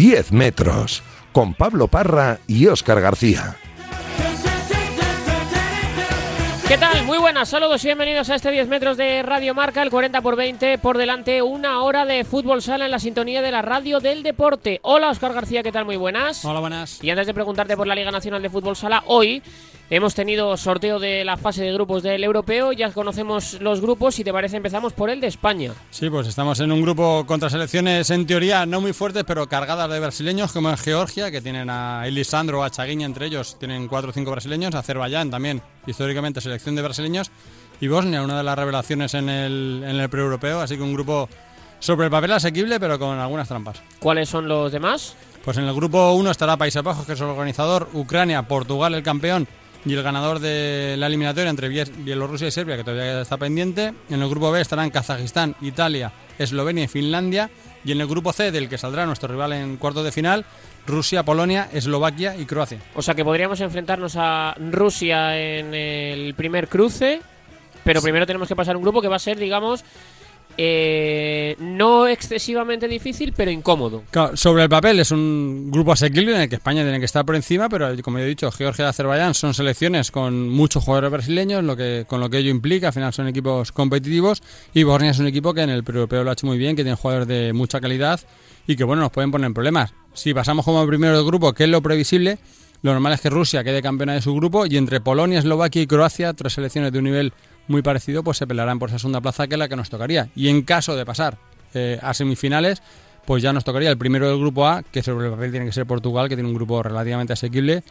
10 metros, con Pablo Parra y Óscar García. ¿Qué tal? Muy buenas, saludos y bienvenidos a este 10 metros de Radio Marca, el 40 por 20 por delante, una hora de fútbol sala en la sintonía de la radio del deporte. Hola Óscar García, ¿qué tal? Muy buenas. Hola, buenas. Y antes de preguntarte por la Liga Nacional de Fútbol Sala, hoy hemos tenido sorteo de la fase de grupos del europeo, ya conocemos los grupos, si te parece empezamos por el de España. Sí, pues estamos en un grupo contra selecciones en teoría no muy fuertes, pero cargadas de brasileños, como en Georgia, que tienen a Elisandro, a Chaguiña entre ellos, tienen cuatro o cinco brasileños, Azerbaiyán también, históricamente selección de brasileños, y Bosnia, una de las revelaciones en el, en el pre-europeo, así que un grupo sobre el papel asequible, pero con algunas trampas. ¿Cuáles son los demás? Pues en el grupo 1 estará Países Bajos, que es el organizador, Ucrania, Portugal, el campeón, y el ganador de la eliminatoria entre Bielorrusia y Serbia, que todavía está pendiente. En el grupo B estarán Kazajistán, Italia, Eslovenia y Finlandia. Y en el grupo C, del que saldrá nuestro rival en cuarto de final, Rusia, Polonia, Eslovaquia y Croacia. O sea que podríamos enfrentarnos a Rusia en el primer cruce, pero primero tenemos que pasar un grupo que va a ser, digamos, eh, no excesivamente difícil, pero incómodo. Sobre el papel es un grupo asequible en el que España tiene que estar por encima, pero como he dicho, Georgia y Azerbaiyán son selecciones con muchos jugadores brasileños, lo que, con lo que ello implica, al final son equipos competitivos, y Bosnia es un equipo que en el europeo lo ha hecho muy bien, que tiene jugadores de mucha calidad y que bueno, nos pueden poner problemas. Si pasamos como primero del grupo, que es lo previsible, lo normal es que Rusia quede campeona de su grupo y entre Polonia, Eslovaquia y Croacia, tres selecciones de un nivel muy parecido, pues se pelearán por esa segunda plaza que es la que nos tocaría. Y en caso de pasar eh, a semifinales, pues ya nos tocaría el primero del grupo A, que sobre el papel tiene que ser Portugal, que tiene un grupo relativamente asequible,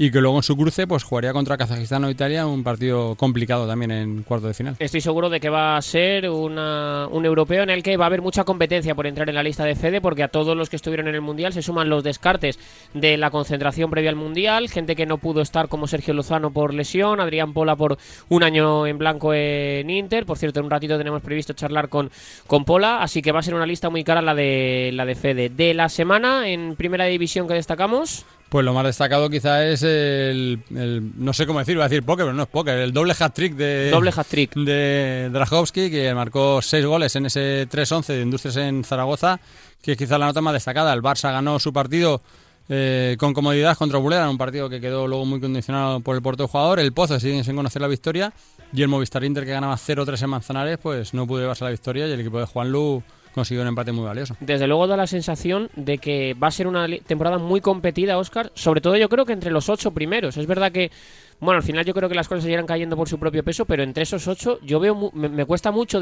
y que luego en su cruce pues jugaría contra Kazajistán o Italia, un partido complicado también en cuarto de final. Estoy seguro de que va a ser una, un europeo en el que va a haber mucha competencia por entrar en la lista de Fede, porque a todos los que estuvieron en el Mundial se suman los descartes de la concentración previa al Mundial, gente que no pudo estar como Sergio Lozano por lesión, Adrián Pola por un año en blanco en Inter, por cierto en un ratito tenemos previsto charlar con, con Pola, así que va a ser una lista muy cara la de, la de Fede. De la semana en primera división que destacamos... Pues lo más destacado quizá es el, no sé cómo decir, voy a decir póker, pero no es póker, el doble hat-trick de, doble hat -trick. de que marcó seis goles en ese 3-11 de Industrias en Zaragoza, que es quizá la nota más destacada. El Barça ganó su partido eh, con comodidad contra Bulera, un partido que quedó luego muy condicionado por el portero jugador. El Pozo sigue sin conocer la victoria y el Movistar Inter, que ganaba 0-3 en Manzanares, pues no pudo llevarse la victoria y el equipo de Juan Lu consiguió un empate muy valioso. Desde luego da la sensación de que va a ser una temporada muy competida, Oscar. Sobre todo yo creo que entre los ocho primeros. Es verdad que, bueno, al final yo creo que las cosas se irán cayendo por su propio peso, pero entre esos ocho yo veo, me, cuesta mucho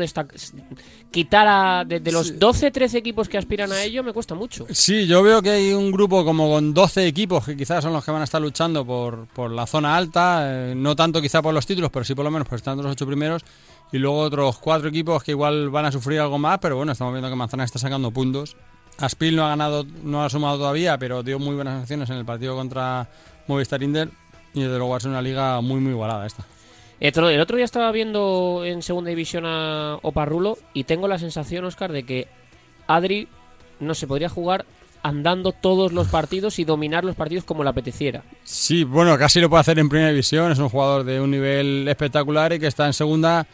quitar a, de, los 12, 13 equipos que aspiran a ello, me cuesta mucho. Sí, yo veo que hay un grupo como con 12 equipos que quizás son los que van a estar luchando por, por la zona alta, eh, no tanto quizá por los títulos, pero sí por lo menos por entre los ocho primeros y luego otros cuatro equipos que igual van a sufrir algo más, pero bueno, estamos viendo que Manzana está sacando puntos. Aspil no ha ganado, no ha sumado todavía, pero dio muy buenas acciones en el partido contra Movistar Inter y desde luego va a ser una liga muy muy igualada esta. El otro, día estaba viendo en segunda división a Oparrulo y tengo la sensación, Oscar, de que Adri no se podría jugar andando todos los partidos y dominar los partidos como le apeteciera. Sí, bueno, casi lo puede hacer en primera división, es un jugador de un nivel espectacular y que está en segunda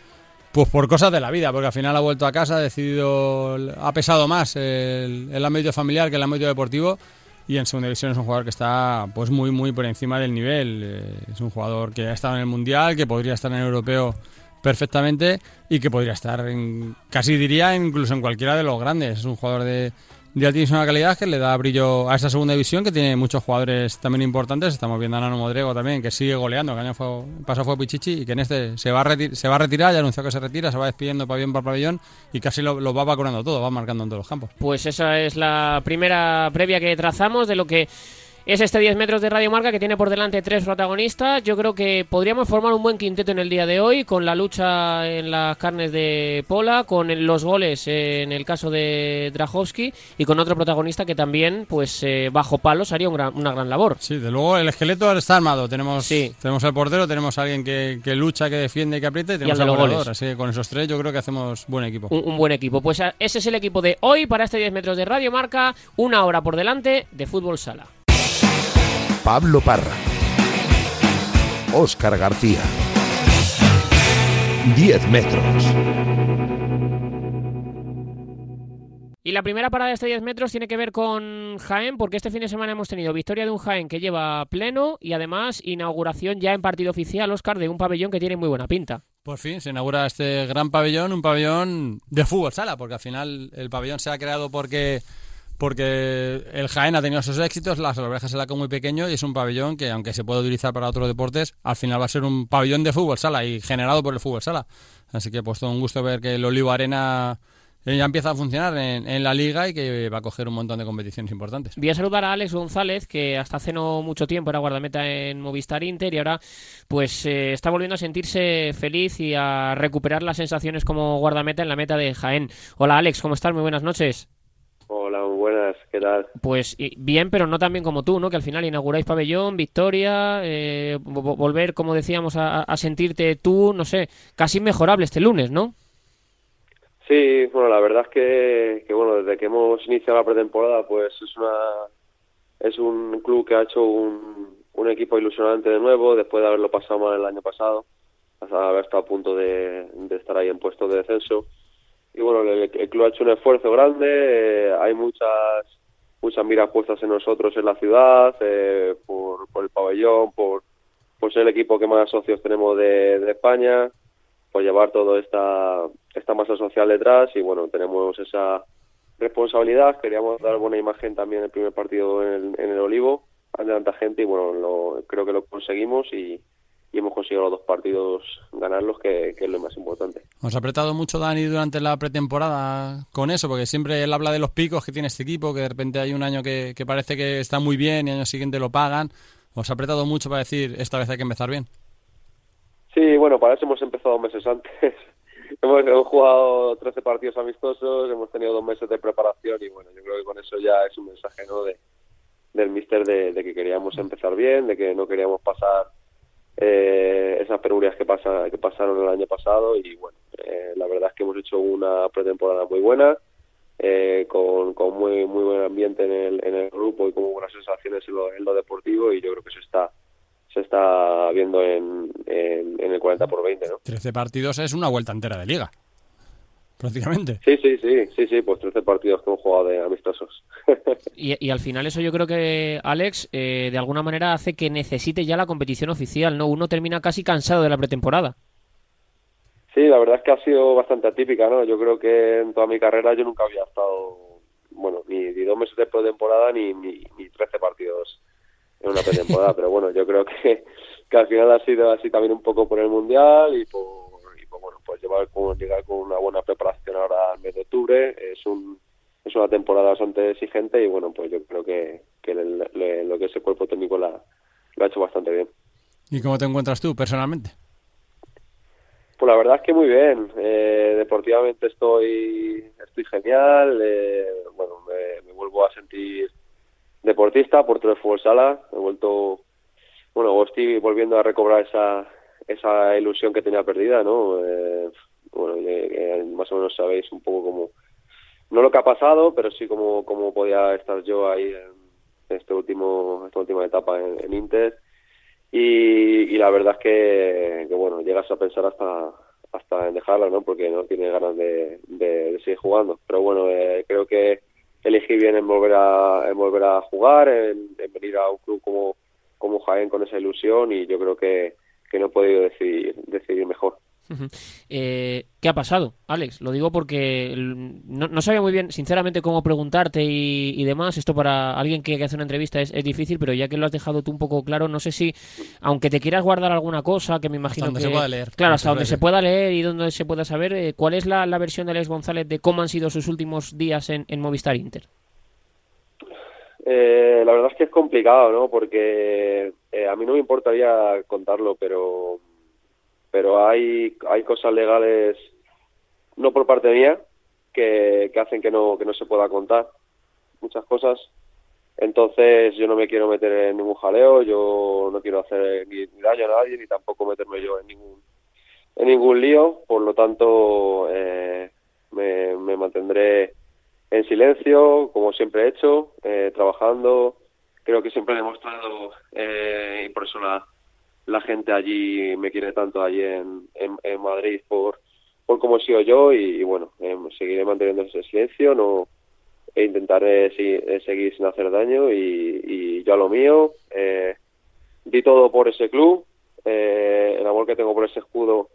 pues por cosas de la vida, porque al final ha vuelto a casa, ha decidido, ha pesado más el, el ámbito familiar que el ámbito deportivo y en segunda división es un jugador que está pues muy muy por encima del nivel. Eh, es un jugador que ha estado en el mundial, que podría estar en el europeo perfectamente y que podría estar en, casi diría incluso en cualquiera de los grandes. Es un jugador de, ya tienes una calidad que le da brillo a esa segunda división que tiene muchos jugadores también importantes. Estamos viendo a Nano Modrego también, que sigue goleando. El año fue, pasado fue Pichichi y que en este se va, a se va a retirar, ya anunció que se retira, se va despidiendo pabellón por pabellón y casi lo, lo va vacunando todo, va marcando en todos los campos. Pues esa es la primera previa que trazamos de lo que es este 10 metros de Radio Marca que tiene por delante tres protagonistas. Yo creo que podríamos formar un buen quinteto en el día de hoy, con la lucha en las carnes de Pola, con los goles en el caso de Drahovski y con otro protagonista que también, pues eh, bajo palos, haría una gran labor. Sí, de luego el esqueleto está armado. Tenemos, sí. tenemos al portero, tenemos a alguien que, lucha, que defiende, que aprieta y tenemos al goleador. Así que con esos tres yo creo que hacemos buen equipo. Un, un buen equipo. Pues ese es el equipo de hoy para este 10 metros de Radio Marca. Una hora por delante de fútbol sala. Pablo Parra. Óscar García. 10 metros. Y la primera parada de este 10 metros tiene que ver con Jaén, porque este fin de semana hemos tenido victoria de un Jaén que lleva pleno y además inauguración ya en partido oficial, Oscar, de un pabellón que tiene muy buena pinta. Por fin se inaugura este gran pabellón, un pabellón de fútbol sala, porque al final el pabellón se ha creado porque porque el Jaén ha tenido sus éxitos, las orejas se la muy pequeño y es un pabellón que, aunque se puede utilizar para otros deportes, al final va a ser un pabellón de fútbol sala y generado por el fútbol sala. Así que, pues, todo un gusto ver que el Olivo Arena eh, ya empieza a funcionar en, la liga y que va a coger un montón de competiciones importantes. Voy a saludar a Alex González, que hasta hace no mucho tiempo era guardameta en Movistar Inter y ahora pues eh, está volviendo a sentirse feliz y a recuperar las sensaciones como guardameta en la meta de Jaén. Hola Alex, ¿cómo estás? Muy buenas noches. Hola, buenas, ¿qué tal? Pues bien, pero no tan bien como tú, ¿no? Que al final inauguráis pabellón, victoria, eh, volver, como decíamos, a, a sentirte tú, no sé, casi mejorable este lunes, ¿no? Sí, bueno, la verdad es que, bueno, desde que hemos iniciado la pretemporada, pues es una es un club que ha hecho un, un equipo ilusionante de nuevo, después de haberlo pasado mal el año pasado, hasta haber estado a punto de, estar ahí en puestos de descenso. Y bueno, el, club ha hecho un esfuerzo grande, eh, hay muchas muchas miras puestas en nosotros en la ciudad, eh, por, por el pabellón, por, por ser el equipo que más socios tenemos de, de España por llevar toda esta, esta masa social detrás. Y bueno, tenemos esa responsabilidad, queríamos dar buena imagen también en el primer partido en el, en el Olivo ante tanta gente y bueno, lo, creo que lo conseguimos y, hemos conseguido los dos partidos ganarlos, que, que, es lo más importante. ¿Os ha apretado mucho Dani durante la pretemporada con eso? Porque siempre él habla de los picos que tiene este equipo, que de repente hay un año que, que parece que está muy bien y el año siguiente lo pagan. ¿Os ha apretado mucho para decir esta vez hay que empezar bien? Sí, bueno, para eso hemos empezado meses antes. hemos, jugado 13 partidos amistosos, hemos tenido dos meses de preparación y bueno, yo creo que con eso ya es un mensaje ¿no? de, del míster de, que queríamos empezar bien, de que no queríamos pasar eh, esas penurias que, pasa, que pasaron el año pasado y bueno, eh, la verdad es que hemos hecho una pretemporada muy buena. Eh, con, muy muy buen ambiente en el, en el grupo y con buenas sensaciones en lo, en lo deportivo y yo creo que eso está se está viendo en, en, el 40 por 20, ¿no? 13 partidos es una vuelta entera de liga, prácticamente. Sí, sí, sí, sí, sí, pues 13 partidos que hemos jugado de amistosos. y, y, al final eso yo creo que, Alex, eh, de alguna manera hace que necesite ya la competición oficial, ¿no? Uno termina casi cansado de la pretemporada. Sí, la verdad es que ha sido bastante atípica, ¿no? Yo creo que en toda mi carrera yo nunca había estado, bueno, ni, ni dos meses de pretemporada ni, ni, ni 13 partidos en una pretemporada, pero bueno, yo creo que, que al final ha sido así también un poco por el Mundial y por, bueno, pues llevar con, llegar con una buena preparación ahora al mes de octubre, es un es una temporada bastante exigente y bueno, pues yo creo que, que lo que ese cuerpo técnico la, lo ha hecho bastante bien. ¿Y cómo te encuentras tú personalmente? Pues la verdad es que muy bien. Eh, deportivamente estoy estoy genial. Eh, bueno, me, vuelvo a sentir deportista, por de fútbol sala. He vuelto, bueno, estoy volviendo a recobrar esa, esa ilusión que tenía perdida, ¿no? Eh, bueno, más o menos sabéis un poco cómo, no lo que ha pasado, pero sí cómo, cómo podía estar yo ahí en este último, esta última etapa en, Inter. Y, la verdad es que, que, bueno, llegas a pensar hasta hasta en dejarla, ¿no? Porque no tiene ganas de, de, seguir jugando. Pero bueno, eh, creo que elegí bien en volver a, en volver a jugar, en, venir a un club como, como Jaén con esa ilusión y yo creo que, que no he podido decidir, decidir mejor. Eh, ¿Qué ha pasado, Alex? Lo digo porque no, sabía muy bien, sinceramente, cómo preguntarte y, demás. Esto para alguien que, hace una entrevista es, difícil, pero ya que lo has dejado tú un poco claro, no sé si, aunque te quieras guardar alguna cosa, que me imagino hasta que... se pueda leer. Claro, hasta donde se pueda leer y donde se pueda saber, eh, ¿cuál es la, versión de Alex González de cómo han sido sus últimos días en, Movistar Inter? Eh, la verdad es que es complicado, ¿no? Porque a mí no me importaría contarlo, pero pero hay, hay cosas legales, no por parte mía, que, que hacen que no, que no se pueda contar muchas cosas. Entonces yo no me quiero meter en ningún jaleo, yo no quiero hacer ni, daño a nadie, ni tampoco meterme yo en ningún, en ningún lío, por lo tanto eh, me, me, mantendré en silencio, como siempre he hecho, eh, trabajando. Creo que siempre he demostrado, eh, y por eso la, la gente allí me quiere tanto allí en, en, Madrid por, por cómo he sido yo y, bueno, em, seguiré manteniendo ese silencio, no, e intentaré seguir sin hacer daño y, y yo a lo mío. Eh, di todo por ese club, eh, el amor que tengo por ese escudo,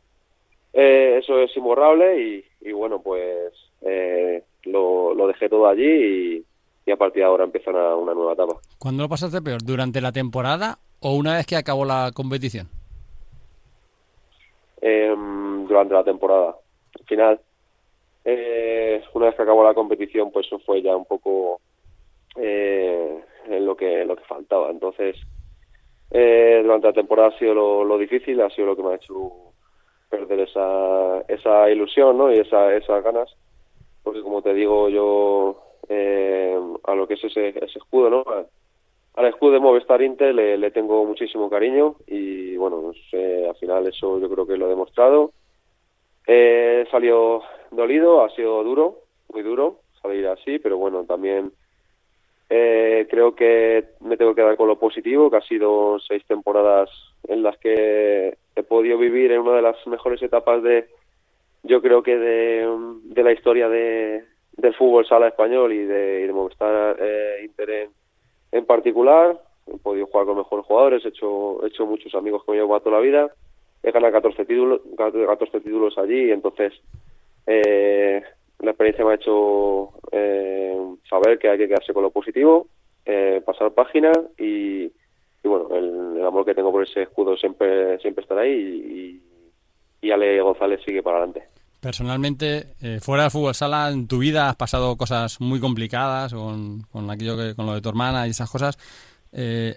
eh, eso es imborrable y, bueno, pues eh, lo, lo, dejé todo allí y, a partir de ahora empieza una, una nueva etapa. ¿Cuándo lo pasaste peor? ¿Durante la temporada o una vez que acabó la competición? Em, durante la temporada. Al final, eh, una vez que acabó la competición, pues eso fue ya un poco eh, lo que lo que faltaba. Entonces, eh, durante la temporada ha sido lo, difícil, ha sido lo que me ha hecho perder esa, esa ilusión ¿no? y esa, esas ganas, porque como te digo yo, eh, a lo que es ese, ese escudo, ¿no? al escudo de Movistar Inter le, tengo muchísimo cariño y bueno, al final eso yo creo que lo he demostrado. Eh, salió dolido, ha sido duro, muy duro salir así, pero bueno, también eh, creo que me tengo que dar con lo positivo, que ha sido seis temporadas en las que he podido vivir en una de las mejores etapas de, yo creo que de, la historia de, del fútbol sala español y de, y de eh, Inter en, particular. He podido jugar con mejores jugadores, he hecho, he hecho muchos amigos que me llevo toda la vida. He ganado 14 títulos, 14 títulos allí, entonces eh, la experiencia me ha hecho eh, saber que hay que quedarse con lo positivo, eh, pasar página y, bueno, el, amor que tengo por ese escudo siempre siempre estará ahí y, y Ale González sigue para adelante. Personalmente, eh, fuera del fútbol sala, en tu vida has pasado cosas muy complicadas con, con aquello que, con lo de tu hermana y esas cosas.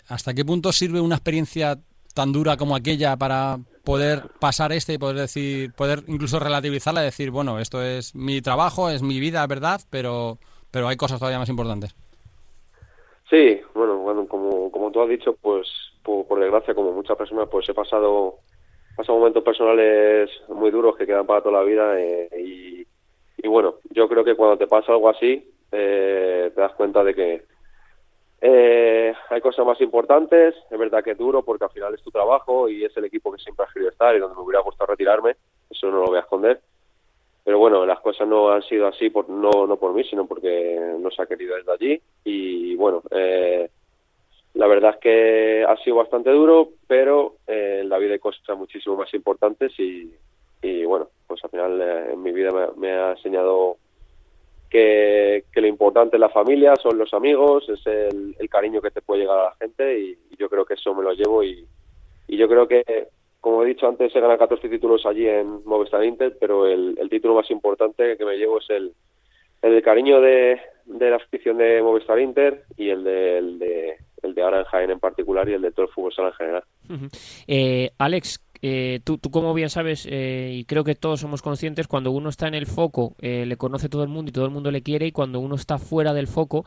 ¿Hasta qué punto sirve una experiencia tan dura como aquella para poder pasar este y poder decir, poder incluso relativizarla y decir, bueno, esto es mi trabajo, es mi vida, verdad, pero, pero hay cosas todavía más importantes. Sí, bueno, bueno como, como tú has dicho, pues por, desgracia, como muchas personas, pues he pasado, pasado momentos personales muy duros que quedan para toda la vida eh, y, bueno, yo creo que cuando te pasa algo así, eh, te das cuenta de que eh, hay cosas más importantes, es verdad que es duro porque al final es tu trabajo y es el equipo que siempre has querido estar y donde me hubiera gustado retirarme, eso no lo voy a esconder. Pero bueno, las cosas no han sido así por, no, no por mí, sino porque no se ha querido desde allí. Y bueno, la verdad es que ha sido bastante duro, pero eh, en la vida hay cosas muchísimo más importantes y, y bueno, pues al final eh, en mi vida me ha enseñado que, lo importante es la familia, son los amigos, es el, cariño que te puede llegar a la gente y, yo creo que eso me lo llevo y, yo creo que, como he dicho antes, se ganan 14 títulos allí en Movistar Inter, pero el, título más importante que me llevo es el, el cariño de, la afición de Movistar Inter y el de, el de, el de ahora en particular y el de todo el fútbol sala en general. eh, Alex, eh, tú, tú, como bien sabes, eh, y creo que todos somos conscientes, cuando uno está en el foco eh, le conoce todo el mundo y todo el mundo le quiere, y cuando uno está fuera del foco,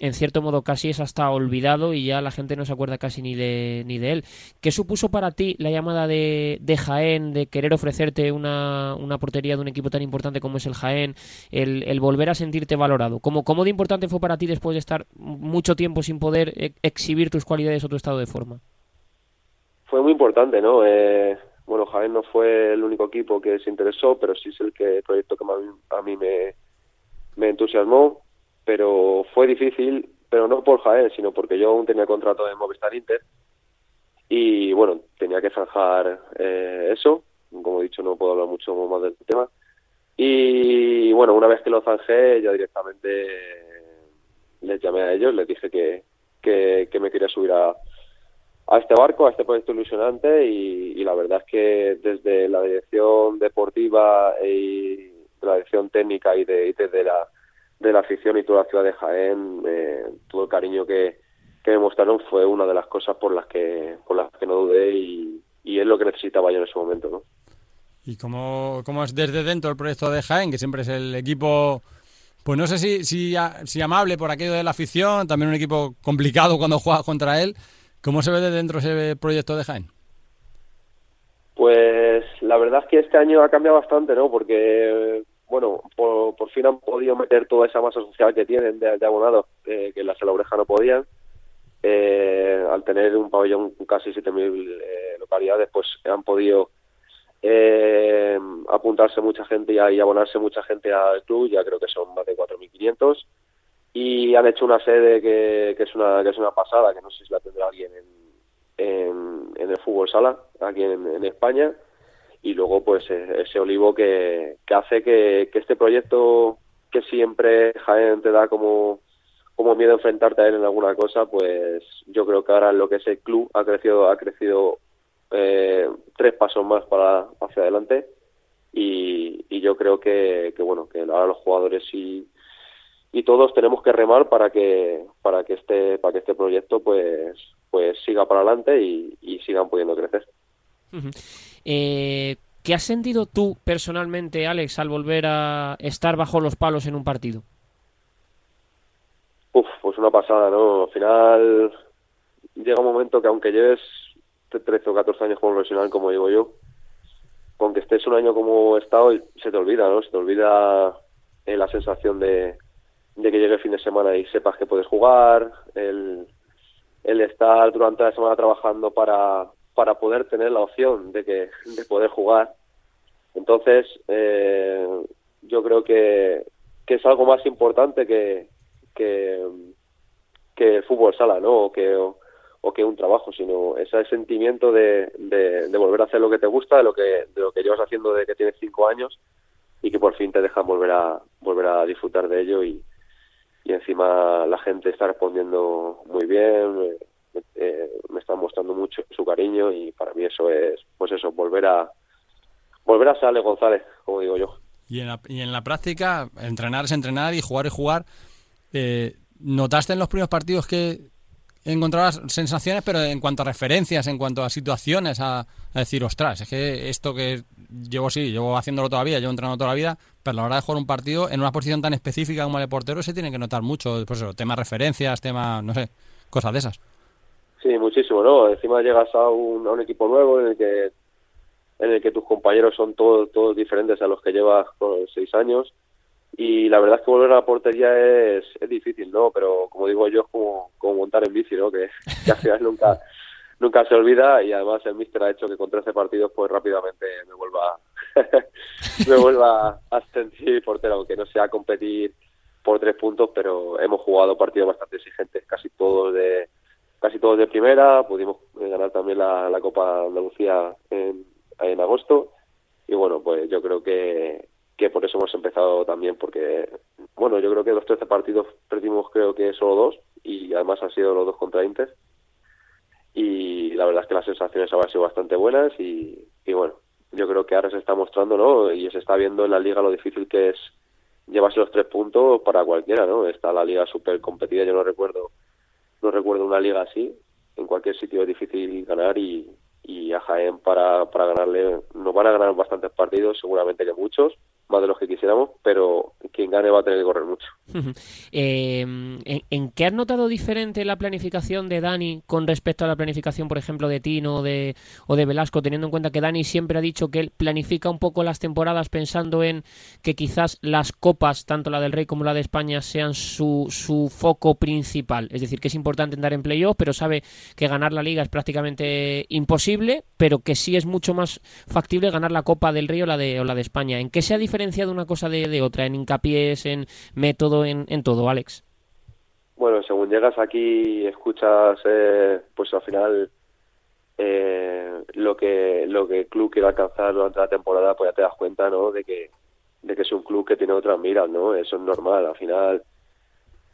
en cierto modo casi es hasta olvidado y ya la gente no se acuerda casi ni de, ni de él. ¿Qué supuso para ti la llamada de, de Jaén, de querer ofrecerte una, una, portería de un equipo tan importante como es el Jaén, el, el volver a sentirte valorado? ¿Cómo, ¿Cómo de importante fue para ti después de estar mucho tiempo sin poder exhibir tus cualidades o tu estado de forma? Fue muy importante, ¿no? Eh, bueno, Jaén no fue el único equipo que se interesó, pero sí es el que proyecto que a mí me, entusiasmó, pero fue difícil, pero no por Jaén, sino porque yo aún tenía contrato de Movistar Inter y bueno, tenía que zanjar eh, eso, como he dicho no puedo hablar mucho más del tema y bueno, una vez que lo zanjé ya directamente les llamé a ellos, les dije que, que me quería subir a, a este barco, a este proyecto ilusionante y, la verdad es que desde la dirección deportiva y la dirección técnica y, de, desde la, de la afición y toda la ciudad de Jaén, eh, todo el cariño que, que me mostraron fue una de las cosas por las que, por las que no dudé y, es lo que necesitaba yo en ese momento. ¿no? ¿Y cómo, cómo es desde dentro el proyecto de Jaén, que siempre es el equipo pues no sé si, si, si, amable por aquello de la afición, también un equipo complicado cuando juegas contra él, ¿Cómo se ve de dentro ese proyecto de Jaén? Pues la verdad es que este año ha cambiado bastante, ¿no? Porque, bueno, por, fin han podido meter toda esa masa social que tienen de, abonados, eh, que en la Oreja no podían. Eh, al tener un pabellón con casi 7.000 eh, localidades, pues han podido eh, apuntarse mucha gente y, y abonarse mucha gente al club, ya creo que son más de 4.500 y han hecho una sede que, que, es una que es una pasada que no sé si la tendrá alguien en, en, el fútbol sala aquí en, España. Y luego pues e, ese olivo que, que hace que, que este proyecto que siempre Jaén te da como como miedo enfrentarte a él en alguna cosa, pues yo creo que ahora lo que es el club ha crecido ha crecido eh, tres pasos más para hacia adelante. Y, y yo creo que, que bueno que ahora los jugadores y, y todos tenemos que remar para que para que este para que este proyecto pues pues siga para adelante y, y sigan pudiendo crecer. Eh, ¿Qué has sentido tú personalmente, Alex, al volver a estar bajo los palos en un partido? Uf, pues una pasada, ¿no? Al final llega un momento que aunque lleves 13 o 14 años como profesional, como digo yo, con que estés un año como he estado, se te olvida, ¿no? Se te olvida eh, la sensación de, de que llegue el fin de semana y sepas que puedes jugar, el, el estar durante la semana trabajando para, para poder tener la opción de que de poder jugar. Entonces eh, yo creo que, que es algo más importante que que, que el fútbol sala no o que o, que un trabajo sino ese sentimiento de, de, de, volver a hacer lo que te gusta de lo que de lo que llevas haciendo desde que tienes cinco años y que por fin te dejan volver a volver a disfrutar de ello y, y encima la gente está respondiendo muy bien eh, me están mostrando mucho su cariño y para mí eso es, pues eso, volver a volver a ser González, como digo yo. Y en la, y en la práctica, entrenar es entrenar y jugar es jugar. Eh, ¿Notaste en los primeros partidos que encontrabas sensaciones, pero en cuanto a referencias, en cuanto a situaciones, a, decir, ostras, es que esto que llevo sí, llevo haciéndolo todavía, llevo entrenando toda la vida, pero a la hora de jugar un partido en una posición tan específica como el de portero se tiene que notar mucho, pues eso, temas referencias, temas, no sé, cosas de esas. Sí, muchísimo, ¿no? Encima llegas a un, a un equipo nuevo en el que en el que tus compañeros son todos todos diferentes a los que llevas con seis años y la verdad es que volver a la portería es, es difícil, ¿no? Pero como digo yo es como, como montar en bici, ¿no? Que, que al final nunca nunca se olvida y además el míster ha hecho que con 13 partidos pues rápidamente me vuelva me vuelva a sentir portero, aunque no sea competir por tres puntos, pero hemos jugado partidos bastante exigentes, casi todos de casi todos de primera, pudimos ganar también la, la Copa Andalucía en, en agosto y bueno, pues yo creo que, que por eso hemos empezado también, porque bueno, yo creo que los 13 partidos perdimos creo que solo dos y además han sido los dos contra Inter y la verdad es que las sensaciones han sido bastante buenas y, y bueno, yo creo que ahora se está mostrando, ¿no? Y se está viendo en la liga lo difícil que es llevarse los tres puntos para cualquiera, ¿no? Está la liga súper competida, yo no recuerdo no recuerdo una liga así. En cualquier sitio es difícil ganar y, y a Jaén para, para ganarle nos van a ganar bastantes partidos, seguramente que muchos, más de los que quisiéramos, pero quien gane va a tener que correr mucho. eh, ¿en, ¿en, qué has notado diferente la planificación de Dani con respecto a la planificación, por ejemplo, de Tino o de, o de Velasco, teniendo en cuenta que Dani siempre ha dicho que él planifica un poco las temporadas pensando en que quizás las copas, tanto la del Rey como la de España, sean su, su foco principal? Es decir, que es importante andar en playoff, pero sabe que ganar la liga es prácticamente imposible, pero que sí es mucho más factible ganar la Copa del Rey o la de, o la de España. ¿En qué se ha una cosa de, otra? ¿En hincapiés, en método, en, en todo, Alex? Bueno, según llegas aquí escuchas, eh, pues al final eh, lo que lo que el club quiere alcanzar durante la temporada, pues ya te das cuenta, ¿no? De que de que es un club que tiene otras miras, ¿no? Eso es normal. Al final,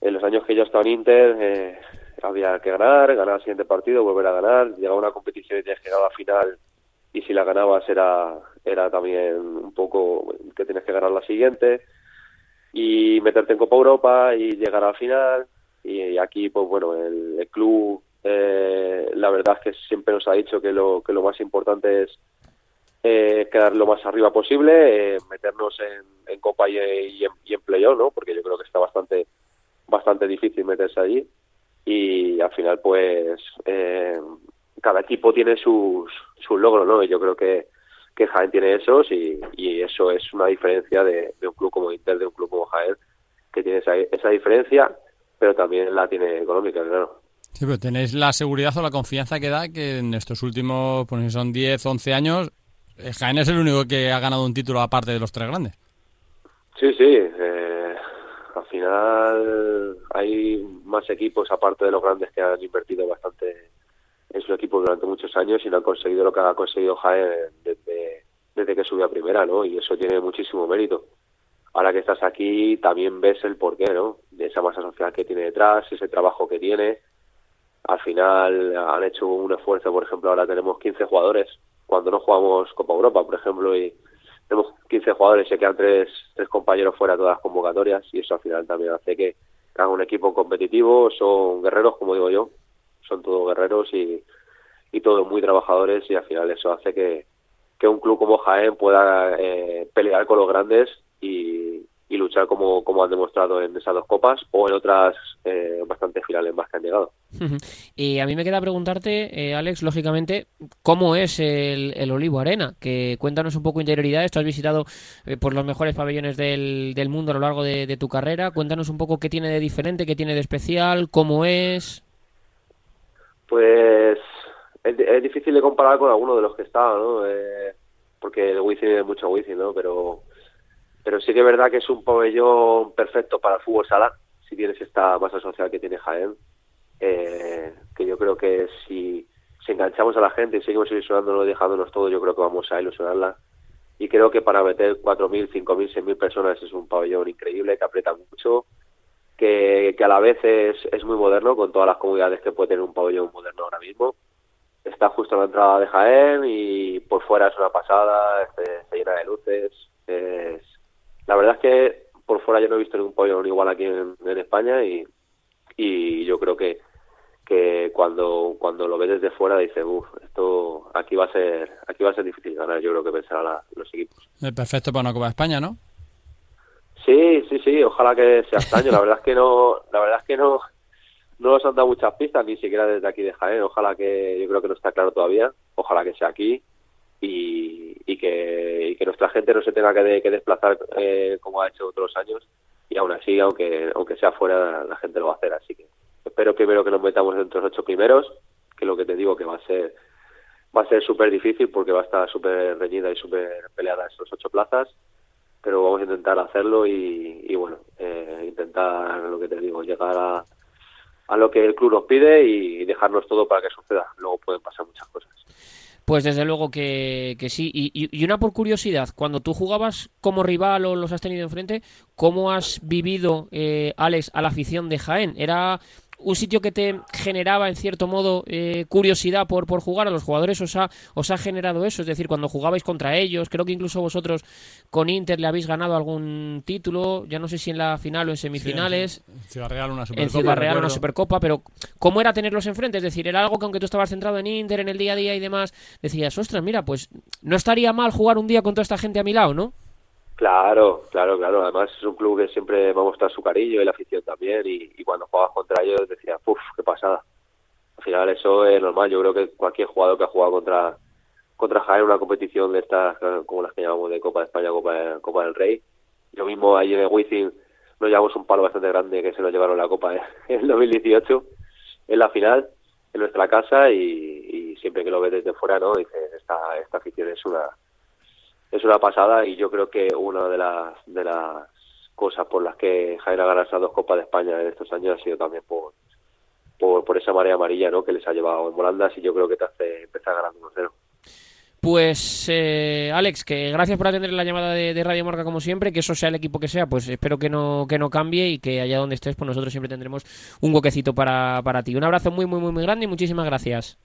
en los años que yo he en Inter, eh, había que ganar, ganar el siguiente partido, volver a ganar, llegar una competición y tienes que llegar a la final y si la ganabas era era también un poco que tienes que ganar la siguiente y meterte en Copa Europa y llegar al final. Y, aquí pues bueno el, el club eh, la verdad es que siempre nos ha dicho que lo que lo más importante es eh, quedar lo más arriba posible eh, meternos en, en Copa y, y, en, y en playoff no porque yo creo que está bastante bastante difícil meterse allí. Y al final pues eh, cada equipo tiene sus sus logros no y yo creo que que Jaén tiene esos y, y eso es una diferencia de, de, un club como Inter, de un club como Jaén, que tiene esa, esa diferencia, pero también la tiene económica, claro. Sí, pero tenéis la seguridad o la confianza que da que en estos últimos, pues son 10, 11 años, Jaén es el único que ha ganado un título aparte de los tres grandes. Sí, sí. Eh, Al final hay más equipos, aparte de los grandes, que han invertido bastante en su equipo durante muchos años y no han conseguido lo que ha conseguido Jaén desde, desde que subió a primera, ¿no? Y eso tiene muchísimo mérito. Ahora que estás aquí, también ves el porqué, ¿no? De esa masa social que tiene detrás, ese trabajo que tiene. Al final han hecho un esfuerzo, por ejemplo, ahora tenemos 15 jugadores. Cuando no jugamos Copa Europa, por ejemplo, y tenemos 15 jugadores, se quedan tres, tres compañeros fuera de todas las convocatorias y eso al final también hace que hagan un equipo competitivo, son guerreros, como digo yo, son todos guerreros y, y todos muy trabajadores y al final eso hace que, que un club como Jaén pueda eh, pelear con los grandes y, luchar como, como han demostrado en esas dos copas o en otras eh, bastantes finales más que han llegado. y a mí me queda preguntarte, eh, Alex, lógicamente, ¿cómo es el, el, Olivo Arena? Que cuéntanos un poco interioridades, tú has visitado eh, por los mejores pabellones del, del mundo a lo largo de, tu carrera, cuéntanos un poco qué tiene de diferente, qué tiene de especial, cómo es. Pues es, es difícil de comparar con alguno de los que está, ¿no? Eh, porque el Wizzing es mucho Wizzing, ¿no? Pero pero sí que es verdad que es un pabellón perfecto para el fútbol sala, si tienes esta masa social que tiene Jaén, eh, que yo creo que si, si enganchamos a la gente y seguimos ilusionándonos, dejándonos todo, yo creo que vamos a ilusionarla. Y creo que para meter 4.000, 5.000, 6.000 personas es un pabellón increíble, que aprieta mucho, que, a la vez es, es muy moderno, con todas las comodidades que puede tener un pabellón moderno ahora mismo. Está justo a la entrada de Jaén y por fuera es una pasada, este, se llena de luces, es, la verdad es que por fuera yo no he visto ningún pabellón igual aquí en, España y, y yo creo que que cuando cuando lo ves desde fuera dices uff esto aquí va a ser aquí va a ser difícil ganar yo creo que pensar a los equipos. Es perfecto para una Copa de España no sí sí sí ojalá que sea este año la verdad es que no la verdad es que no no nos han dado muchas pistas ni siquiera desde aquí de Jaén. Ojalá que yo creo que no está claro todavía. Ojalá que sea aquí y, que, y que nuestra gente no se tenga que desplazar eh, como ha hecho otros años. Y aún así aunque aunque sea fuera la gente lo va a hacer. Así que espero primero que nos metamos entre los ocho primeros que lo que te digo que va a ser va a ser súper difícil porque va a estar súper reñida y súper peleada esas ocho plazas pero vamos a intentar hacerlo y, y bueno eh, intentar lo que te digo llegar a a lo que el club nos pide y dejarnos todo para que suceda luego pueden pasar muchas cosas pues desde luego que, que sí. Y, y, una por curiosidad, cuando tú jugabas como rival o los has tenido enfrente, ¿cómo has vivido, eh, Alex, a la afición de Jaén? ¿Era un sitio que te generaba en cierto modo eh, curiosidad por, por jugar a los jugadores os ha, os ha generado eso, es decir, cuando jugabais contra ellos, creo que incluso vosotros con Inter le habéis ganado algún título, ya no sé si en la final o en semifinales, sí, en Ciudad Real una Supercopa, en Ciudad Real una Supercopa, pero ¿cómo era tenerlos enfrente? Es decir, era algo que aunque tú estabas centrado en Inter, en el día a día y demás, decías, ostras, mira, pues no estaría mal jugar un día con toda esta gente a mi lado, ¿no? Claro, claro, claro. Además es un club que siempre va a mostrar su cariño y la afición también. Y, y cuando jugabas contra ellos decía, ¡puf, qué pasada! Al final eso es normal. Yo creo que cualquier jugador que ha jugado contra contra Jaén una competición de estas, como las que llamamos de Copa de España, Copa, Copa del Rey. Yo mismo ahí en el Wizzing nos llevamos un palo bastante grande que se nos llevaron la Copa en el 2018 en la final en nuestra casa y, y siempre que lo ves desde fuera, ¿no? Dices, esta, esta afición es una es una pasada y yo creo que una de las de las cosas por las que Jaén ha ganado esas dos Copas de España en estos años ha sido también por, por, por esa marea amarilla ¿no? que les ha llevado en volandas y yo creo que te hace empezar ganando 1-0. Pues eh, Alex, que gracias por atender la llamada de, de, Radio Marca como siempre, que eso sea el equipo que sea, pues espero que no que no cambie y que allá donde estés, pues nosotros siempre tendremos un huequecito para, para ti. Un abrazo muy muy muy muy grande y muchísimas gracias.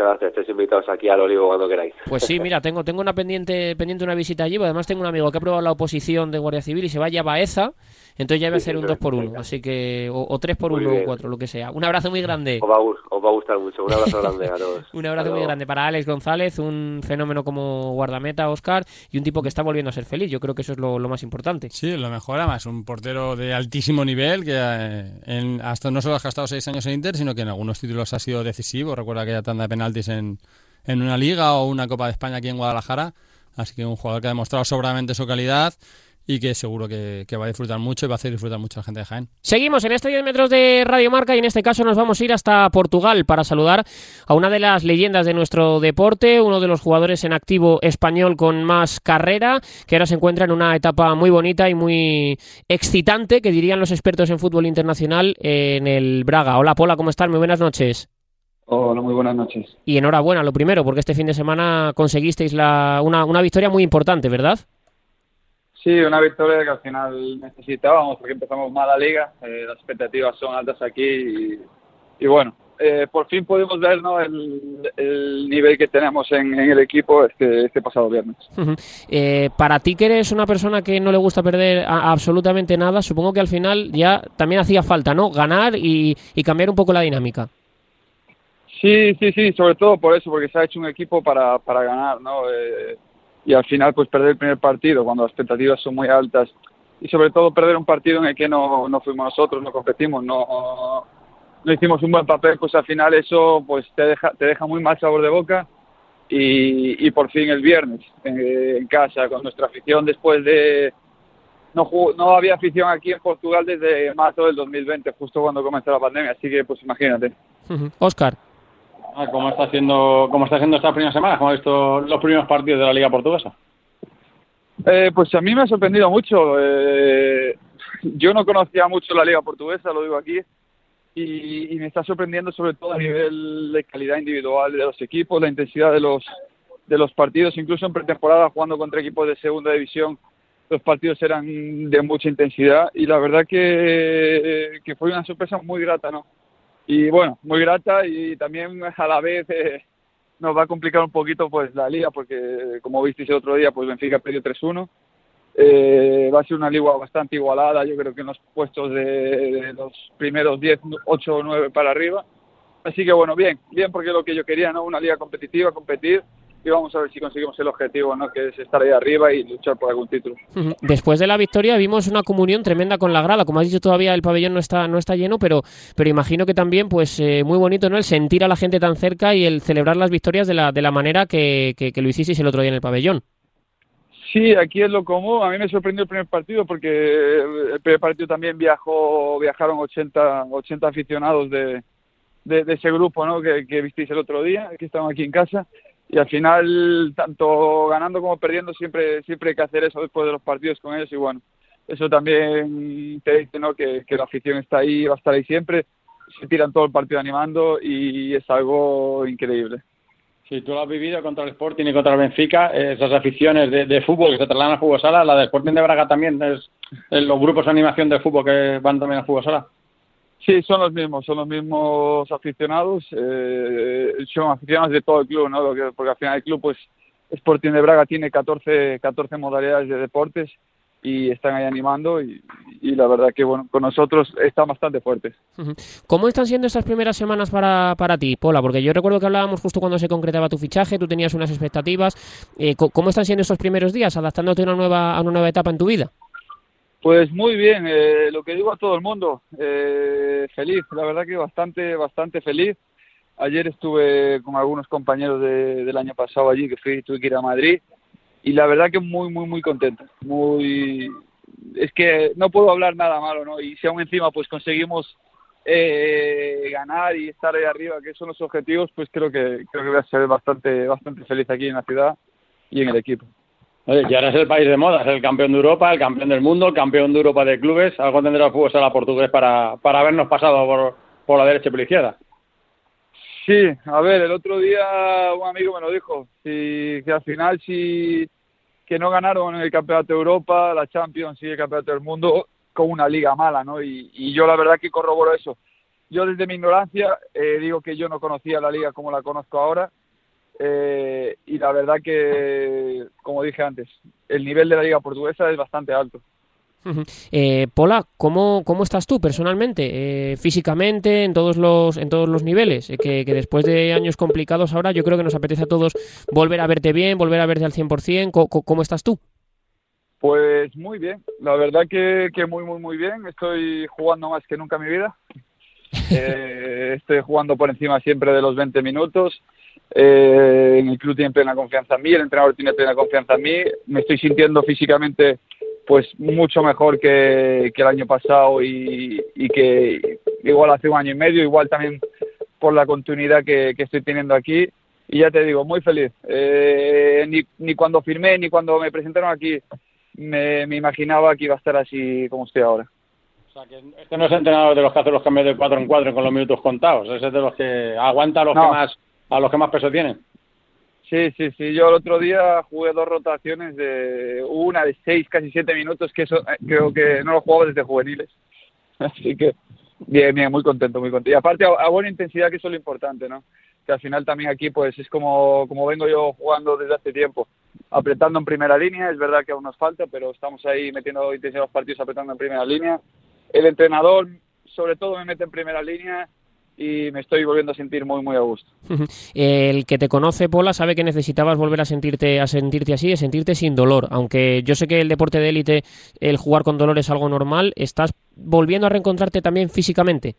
Muchas gracias, estáis invitados aquí al Olivo cuando queráis. Pues sí, mira, tengo tengo una pendiente pendiente una visita allí, además tengo un amigo que ha probado la oposición de Guardia Civil y se vaya a Baeza, entonces ya va a ser un 2 por 1 así que o, o 3 por 1 o 4 lo que sea. Un abrazo muy grande. Os va, a, os va a gustar mucho, un abrazo grande a todos. un abrazo muy grande para Alex González, un fenómeno como guardameta, Oscar, y un tipo que está volviendo a ser feliz, yo creo que eso es lo, lo más importante. Sí, lo mejor además, un portero de altísimo nivel que eh, en, hasta no solo ha estado 6 años en Inter, sino que en algunos títulos ha sido decisivo, recuerda aquella tanda de en una liga o una Copa de España aquí en Guadalajara. Así que un jugador que ha demostrado sobradamente su calidad y que seguro que, va a disfrutar mucho y va a hacer disfrutar mucho a la gente de Jaén. Seguimos en este 10 metros de Radio Marca y en este caso nos vamos a ir hasta Portugal para saludar a una de las leyendas de nuestro deporte, uno de los jugadores en activo español con más carrera, que ahora se encuentra en una etapa muy bonita y muy excitante, que dirían los expertos en fútbol internacional en el Braga. Hola Pola, ¿cómo estás? Muy buenas noches. Hola, muy buenas noches. Y enhorabuena, lo primero, porque este fin de semana conseguisteis la, una, una victoria muy importante, ¿verdad? Sí, una victoria que al final necesitábamos porque empezamos mal la liga, eh, las expectativas son altas aquí y, bueno, eh, por fin pudimos ver ¿no? el, nivel que tenemos en, el equipo este, este pasado viernes. Eh, para ti que eres una persona que no le gusta perder absolutamente nada, supongo que al final ya también hacía falta, ¿no? Ganar y, y cambiar un poco la dinámica. Sí, sí, sí, sobre todo por eso, porque se ha hecho un equipo para, para ganar, ¿no? y al final pues perder el primer partido cuando las expectativas son muy altas y sobre todo perder un partido en el que no, no fuimos nosotros, no competimos, no, no hicimos un buen papel, pues al final eso pues te deja, te deja muy mal sabor de boca y, y por fin el viernes en, casa con nuestra afición después de no, no había afición aquí en Portugal desde marzo del 2020, justo cuando comenzó la pandemia, así que pues imagínate. Oscar. Ah, ¿Cómo está haciendo cómo está haciendo esta primera semana? ¿Cómo ha visto los primeros partidos de la Liga Portuguesa? Eh, pues a mí me ha sorprendido mucho. Eh, yo no conocía mucho la Liga Portuguesa, lo digo aquí, y, me está sorprendiendo sobre todo a nivel de calidad individual de los equipos, la intensidad de los de los partidos, incluso en pretemporada jugando contra equipos de segunda división, los partidos eran de mucha intensidad y la verdad que, que fue una sorpresa muy grata, ¿no? Y bueno, muy grata y también a la vez eh, nos va a complicar un poquito pues la liga porque como visteis el otro día pues Benfica perdió 3-1 eh, va a ser una liga bastante igualada yo creo que en los puestos de, los primeros 10, 8 o 9 para arriba así que bueno, bien, bien porque es lo que yo quería, ¿no? Una liga competitiva, competir y vamos a ver si conseguimos el objetivo, ¿no? que es estar ahí arriba y luchar por algún título. Después de la victoria vimos una comunión tremenda con la grada, como has dicho todavía el pabellón no está no está lleno, pero pero imagino que también pues eh, muy bonito no el sentir a la gente tan cerca y el celebrar las victorias de la de la manera que, que, lo hicisteis el otro día en el pabellón. Sí, aquí es lo común. A mí me sorprendió el primer partido porque el primer partido también viajó, viajaron 80, 80 aficionados de, de, ese grupo ¿no? que, que visteis el otro día, que estaban aquí en casa y al final tanto ganando como perdiendo siempre siempre hay que hacer eso después de los partidos con ellos y bueno eso también te dice ¿no? que, la afición está ahí va a estar ahí siempre se tiran todo el partido animando y es algo increíble Sí, tú lo has vivido contra el Sporting y contra el Benfica, esas aficiones de, fútbol que se trasladan al fútbol la del Sporting de Braga también, los grupos de animación de fútbol que van también al fútbol sala. Sí, son los mismos, son los mismos aficionados, eh, son aficionados de todo el club, ¿no? Porque al final el club, pues, Sporting de Braga tiene 14, 14 modalidades de deportes y están ahí animando y, la verdad que, bueno, con nosotros están bastante fuertes. ¿Cómo están siendo estas primeras semanas para, para ti, Pola? Porque yo recuerdo que hablábamos justo cuando se concretaba tu fichaje, tú tenías unas expectativas. Eh, ¿Cómo están siendo estos primeros días, adaptándote a una nueva, a una nueva etapa en tu vida? Pues muy bien, eh, lo que digo a todo el mundo, eh, feliz, la verdad que bastante, bastante feliz. Ayer estuve con algunos compañeros del año pasado allí, que fui, tuve que ir a Madrid, y la verdad que muy, muy, muy contento. Muy, es que no puedo hablar nada malo, ¿no? Y si aún encima pues conseguimos eh, ganar y estar ahí arriba, que son los objetivos, pues creo que creo que voy a ser bastante, bastante feliz aquí en la ciudad y en el equipo. Oye, ya eres el país de moda, es el campeón de Europa, el campeón del mundo, el campeón de Europa de clubes. Algo tendrá el fútbol la portugués para, para habernos pasado por, por la derecha y. Sí, a ver, el otro día un amigo me lo dijo, si, que al final si que no ganaron el campeonato de Europa, la Champions y el campeonato del mundo con una liga mala, ¿no? Y, y yo la verdad que corroboro eso. Yo desde mi ignorancia eh, digo que yo no conocía la liga como la conozco ahora eh, y la verdad que, como dije antes, el nivel de la liga portuguesa es bastante alto. Eh, Pola, ¿cómo, ¿cómo estás tú personalmente, eh, físicamente, en todos los, en todos los niveles? que, después de años complicados ahora yo creo que nos apetece a todos volver a verte bien, volver a verte al 100%. ¿Cómo, cómo estás tú? Pues muy bien, la verdad que, que, muy, muy, muy bien. Estoy jugando más que nunca en mi vida. estoy jugando por encima siempre de los 20 minutos. Eh, el club tiene plena confianza en mí, el entrenador tiene plena confianza en mí, me estoy sintiendo físicamente pues mucho mejor que, que el año pasado y, y, que igual hace un año y medio, igual también por la continuidad que, que estoy teniendo aquí. Y ya te digo, muy feliz. Eh, ni, ni cuando firmé, ni cuando me presentaron aquí, me, me imaginaba que iba a estar así como estoy ahora. O sea, que este no es entrenador de los que hace los cambios de cuatro en cuatro con los minutos contados, ese es de los que aguanta a los, No. que, más, a los que más peso tienen. Sí, sí, sí. Yo el otro día jugué dos rotaciones de una de seis, casi siete minutos, que eso eh, creo que no lo jugaba desde juveniles. Así que bien, bien, muy contento, muy contento. Y aparte a, a buena intensidad, que eso es lo importante, ¿no? Que al final también aquí, pues es como, como vengo yo jugando desde hace tiempo, apretando en primera línea. Es verdad que aún nos falta, pero estamos ahí metiendo intensidad a los partidos, apretando en primera línea. El entrenador, sobre todo, me mete en primera línea y me estoy volviendo a sentir muy, muy a gusto. El que te conoce, Pola, sabe que necesitabas volver a sentirte, a sentirte así, a sentirte sin dolor. Aunque yo sé que el deporte de élite, el jugar con dolor es algo normal, ¿estás volviendo a reencontrarte también físicamente?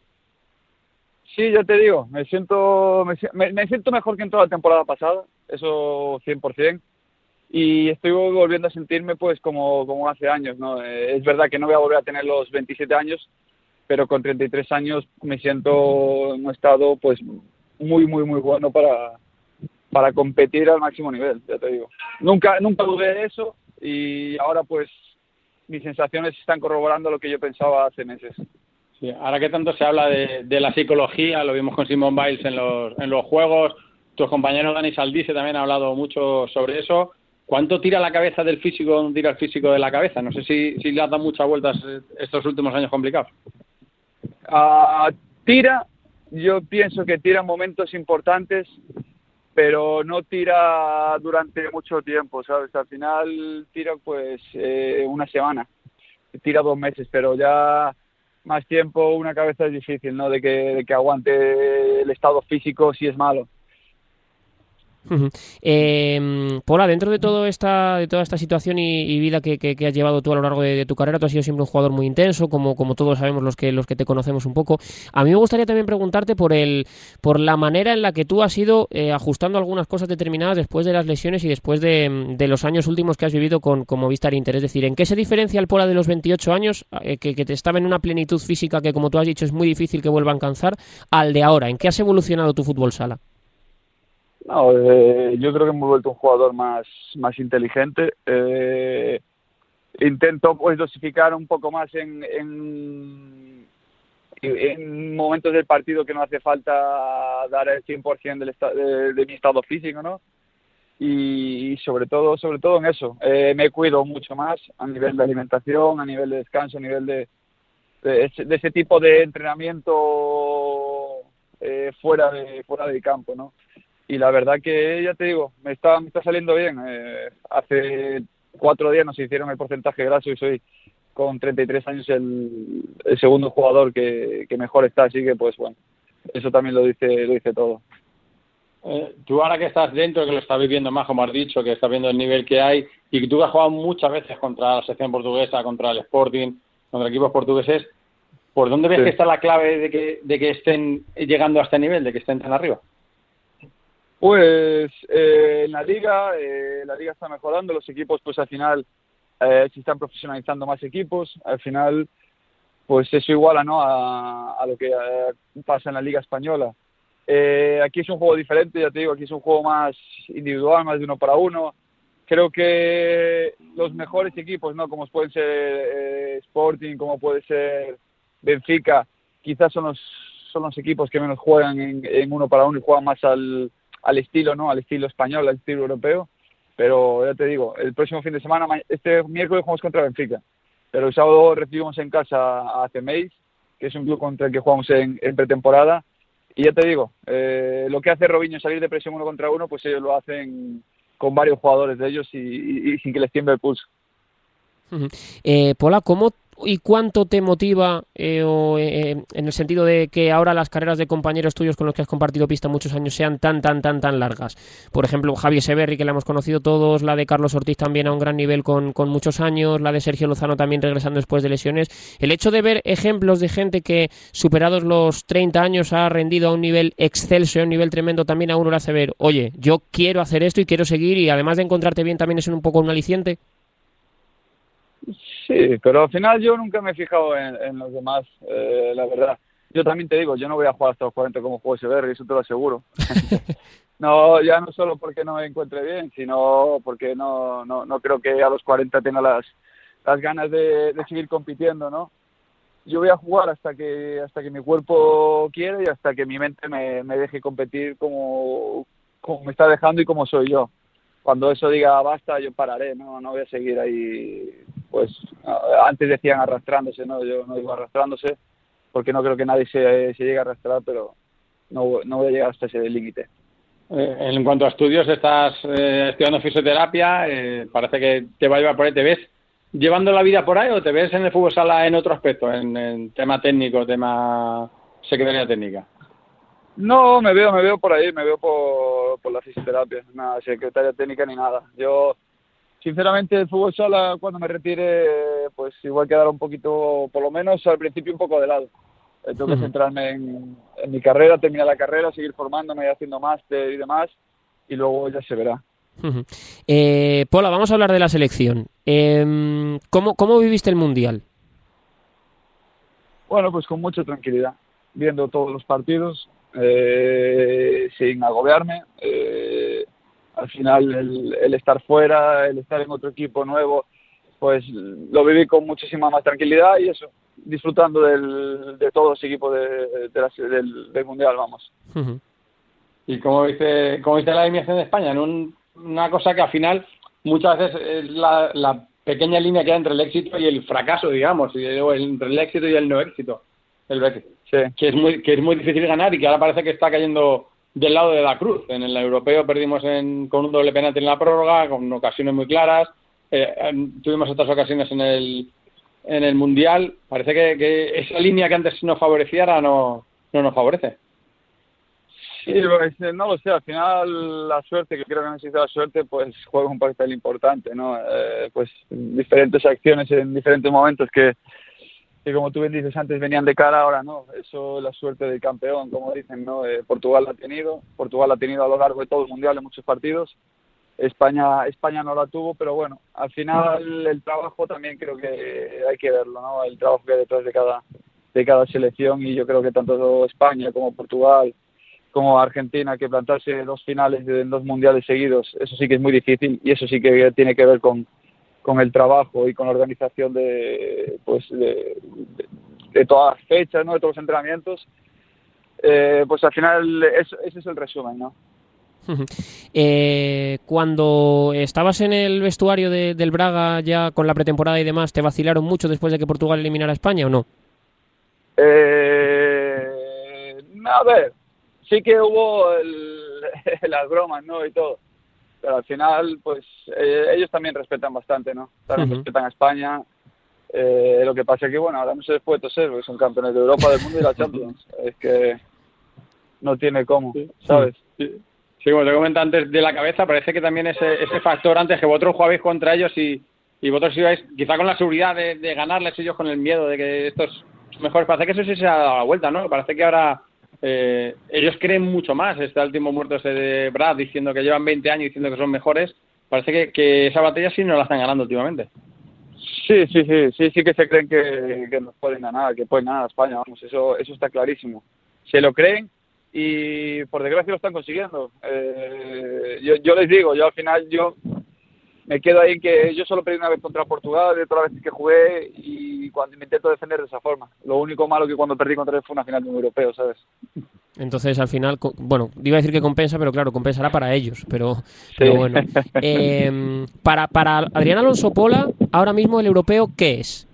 Sí, ya te digo, me siento, me, me siento mejor que en toda la temporada pasada, eso 100%, y estoy volviendo a sentirme pues como, como hace años, ¿no? Eh, es verdad que no voy a volver a tener los 27 años, pero con 33 años me siento en un estado pues muy, muy, muy bueno para, para competir al máximo nivel, ya te digo. Nunca, nunca dudé de eso y ahora pues mis sensaciones están corroborando lo que yo pensaba hace meses. Sí, ahora que tanto se habla de, la psicología, lo vimos con Simon Biles en los, en los juegos, tu compañero Dani Saldice también ha hablado mucho sobre eso. ¿Cuánto tira la cabeza del físico, tira el físico de la cabeza? No sé si, si le has dado muchas vueltas estos últimos años complicados. Ah, tira, yo pienso que tira en momentos importantes, pero no tira durante mucho tiempo, ¿sabes? Al final tira pues eh, una semana, tira dos meses, pero ya más tiempo una cabeza es difícil, ¿no? De que, de que aguante el estado físico si es malo. Pola, dentro de todo esta, de toda esta situación y, vida que, has llevado tú a lo largo de, tu carrera, tú has sido siempre un jugador muy intenso, como, como todos sabemos los que, los que te conocemos un poco. A mí me gustaría también preguntarte por el, por la manera en la que tú has ido eh, ajustando algunas cosas determinadas después de las lesiones y después de, los años últimos que has vivido con, con Movistar Inter. Es decir, ¿en qué se diferencia el Pola de los 28 años, eh, que, que te estaba en una plenitud física que, como tú has dicho, es muy difícil que vuelva a alcanzar, al de ahora? ¿En qué has evolucionado tu fútbol sala? No, eh, yo creo que me he vuelto un jugador más, más inteligente. Eh, intento pues dosificar un poco más en, en, en momentos del partido que no hace falta dar el 100% del de, de mi estado físico, ¿no? Y, y sobre todo sobre todo en eso. Eh, me cuido mucho más a nivel de alimentación, a nivel de descanso, a nivel de, de, ese, de ese tipo de entrenamiento eh, fuera de fuera del campo, ¿no? Y la verdad que ya te digo, me está, me está saliendo bien. Eh, hace cuatro días nos hicieron el porcentaje graso y soy con 33 años el, el segundo jugador que, que mejor está, así que pues bueno, eso también lo dice, lo dice todo. Eh, tú ahora que estás dentro, que lo estás viviendo más, como has dicho, que estás viendo el nivel que hay, y que tú has jugado muchas veces contra la sección portuguesa, contra el Sporting, contra equipos portugueses, ¿por dónde ves Sí. que está la clave de que, de que estén llegando a este nivel, de que estén tan arriba? Pues eh, en la liga, eh, la liga está mejorando, los equipos pues al final eh, se están profesionalizando más equipos, al final pues eso iguala ¿no? a, lo que eh, pasa en la liga española. Eh, aquí es un juego diferente, ya te digo, aquí es un juego más individual, más de uno para uno. Creo que los mejores equipos, ¿no? como pueden ser eh, Sporting, como puede ser Benfica, quizás son los, son los equipos que menos juegan en, en uno para uno y juegan más al, al estilo, ¿no? Al estilo español, al estilo europeo. Pero ya te digo, el próximo fin de semana, ma- este miércoles jugamos contra Benfica. Pero el sábado recibimos en casa a Cemeis, que es un club contra el que jugamos en, en pretemporada. Y ya te digo, eh, lo que hace Robinho salir de presión uno contra uno, pues ellos lo hacen con varios jugadores de ellos y, sin que les tiemble el pulso. Eh, Pola, ¿cómo y cuánto te motiva eh, o, eh, en el sentido de que ahora las carreras de compañeros tuyos con los que has compartido pista muchos años sean tan, tan, tan, tan largas? Por ejemplo, Javier Severri, que la hemos conocido todos, la de Carlos Ortiz también a un gran nivel con, con muchos años, la de Sergio Lozano también regresando después de lesiones. El hecho de ver ejemplos de gente que superados los 30 años ha rendido a un nivel excelso, a un nivel tremendo, también a uno le hace ver, oye, yo quiero hacer esto y quiero seguir y además de encontrarte bien también es un poco un aliciente. Sí, pero al final yo nunca me he fijado en, los demás, eh, la verdad. Yo también te digo, yo no voy a jugar hasta los 40 como juego ese eso te lo aseguro. no, ya no solo porque no me encuentre bien, sino porque no, no, no creo que a los 40 tenga las, las ganas de, de seguir compitiendo, ¿no? yo voy a jugar hasta que hasta que mi cuerpo quiere y hasta que mi mente me, me deje competir como, como me está dejando y como soy yo. Cuando eso diga basta, yo pararé, no, no voy a seguir ahí, pues antes decían arrastrándose, no, yo no digo arrastrándose, porque no creo que nadie se, se llegue a arrastrar, pero no, no voy a llegar hasta ese límite. Eh, en cuanto a estudios, estás eh, estudiando fisioterapia, eh, parece que te va a llevar por ahí, ¿te ves llevando la vida por ahí o te ves en el fútbol sala en otro aspecto, en, tema técnico, tema secretaria técnica? No, me veo, me veo por ahí, me veo por, por la fisioterapia, nada, secretaria técnica ni nada. Yo, sinceramente, el fútbol sala, cuando me retire, pues igual quedará un poquito, por lo menos al principio, un poco de lado. Tengo que centrarme en, en mi carrera, terminar la carrera, seguir formándome y haciendo máster y demás, y luego ya se verá. Eh, Pola, vamos a hablar de la selección. Eh, ¿cómo, ¿Cómo viviste el Mundial? Bueno, pues con mucha tranquilidad, viendo todos los partidos, eh, sin agobiarme. Eh, al final, el, estar fuera, el estar en otro equipo nuevo, pues lo viví con muchísima más tranquilidad y eso, disfrutando del, de todo ese equipo de, del, Mundial, vamos. ¿Y cómo viste, cómo viste la eliminación de España? En un una cosa que al final muchas veces es la, pequeña línea que hay entre el éxito y el fracaso, digamos, y, entre el éxito y el no éxito. El que es muy que es muy difícil ganar y que ahora parece que está cayendo del lado de la cruz. En el europeo perdimos con un doble penalti en la prórroga, con ocasiones muy claras. Eh, tuvimos otras ocasiones en el en el mundial. Parece que, que esa línea que antes nos favorecía no, no nos favorece. Sí, pues, no lo sé, al final la suerte, que creo que necesita la suerte, pues juega un papel importante, ¿no? Eh, pues diferentes acciones en diferentes momentos que, que, como tú bien dices antes, venían de cara, ahora no. Eso es la suerte del campeón, como dicen, ¿no? Eh, Portugal la ha tenido, Portugal la ha tenido a lo largo de todo el Mundial en muchos partidos. España, España no la tuvo, pero bueno, al final el trabajo también creo que hay que verlo, ¿no? El trabajo que hay detrás de cada, de cada selección y yo creo que tanto España como Portugal como Argentina que plantarse dos finales de dos mundiales seguidos, eso sí que es muy difícil y eso sí que tiene que ver con, con el trabajo y con la organización de, pues, de, todas las fechas, ¿no? de todos los entrenamientos. Eh, pues al final ese es el resumen, ¿no? Eh, cuando estabas en el vestuario del Braga ya con la pretemporada y demás, ¿te vacilaron mucho después de que Portugal eliminara a España o no? Eh, a ver, sí que hubo las bromas, ¿no? Y todo. Pero al final, pues eh, ellos también respetan bastante, ¿no? También respetan a España. Eh, lo que pasa es que, bueno, ahora no se les puede toser porque son campeones de Europa, del mundo y la Champions. es que no tiene cómo, ¿sabes? Sí. como te comenté antes de la cabeza, parece que también ese, ese factor antes que vosotros jugabais contra ellos y, y vosotros ibais quizá con la seguridad de, de ganarles ellos con el miedo de que estos mejores, parece que eso sí se ha dado la vuelta, ¿no? Parece que ahora eh, ellos creen mucho más. Este último muerto ese de Brad diciendo que llevan 20 años diciendo que son mejores. Parece que, que esa batalla sí no la están ganando últimamente. Sí, sí, sí, sí, sí que se creen que, que nos pueden ganar, que pueden ganar a España, vamos, eso, eso está clarísimo. Se lo creen y por desgracia lo están consiguiendo. Eh, yo, yo les digo, yo al final yo me quedo ahí en que yo solo perdí una vez contra Portugal, de todas las veces que jugué y cuando me intento defender de esa forma. Lo único malo que cuando perdí contra él fue una final de un europeo, ¿sabes? Entonces, al final, bueno, iba a decir que compensa, pero claro, compensará para ellos, pero, pero bueno. Em, para, para Adrián Alonso Pola, ahora mismo el europeo, ¿qué es?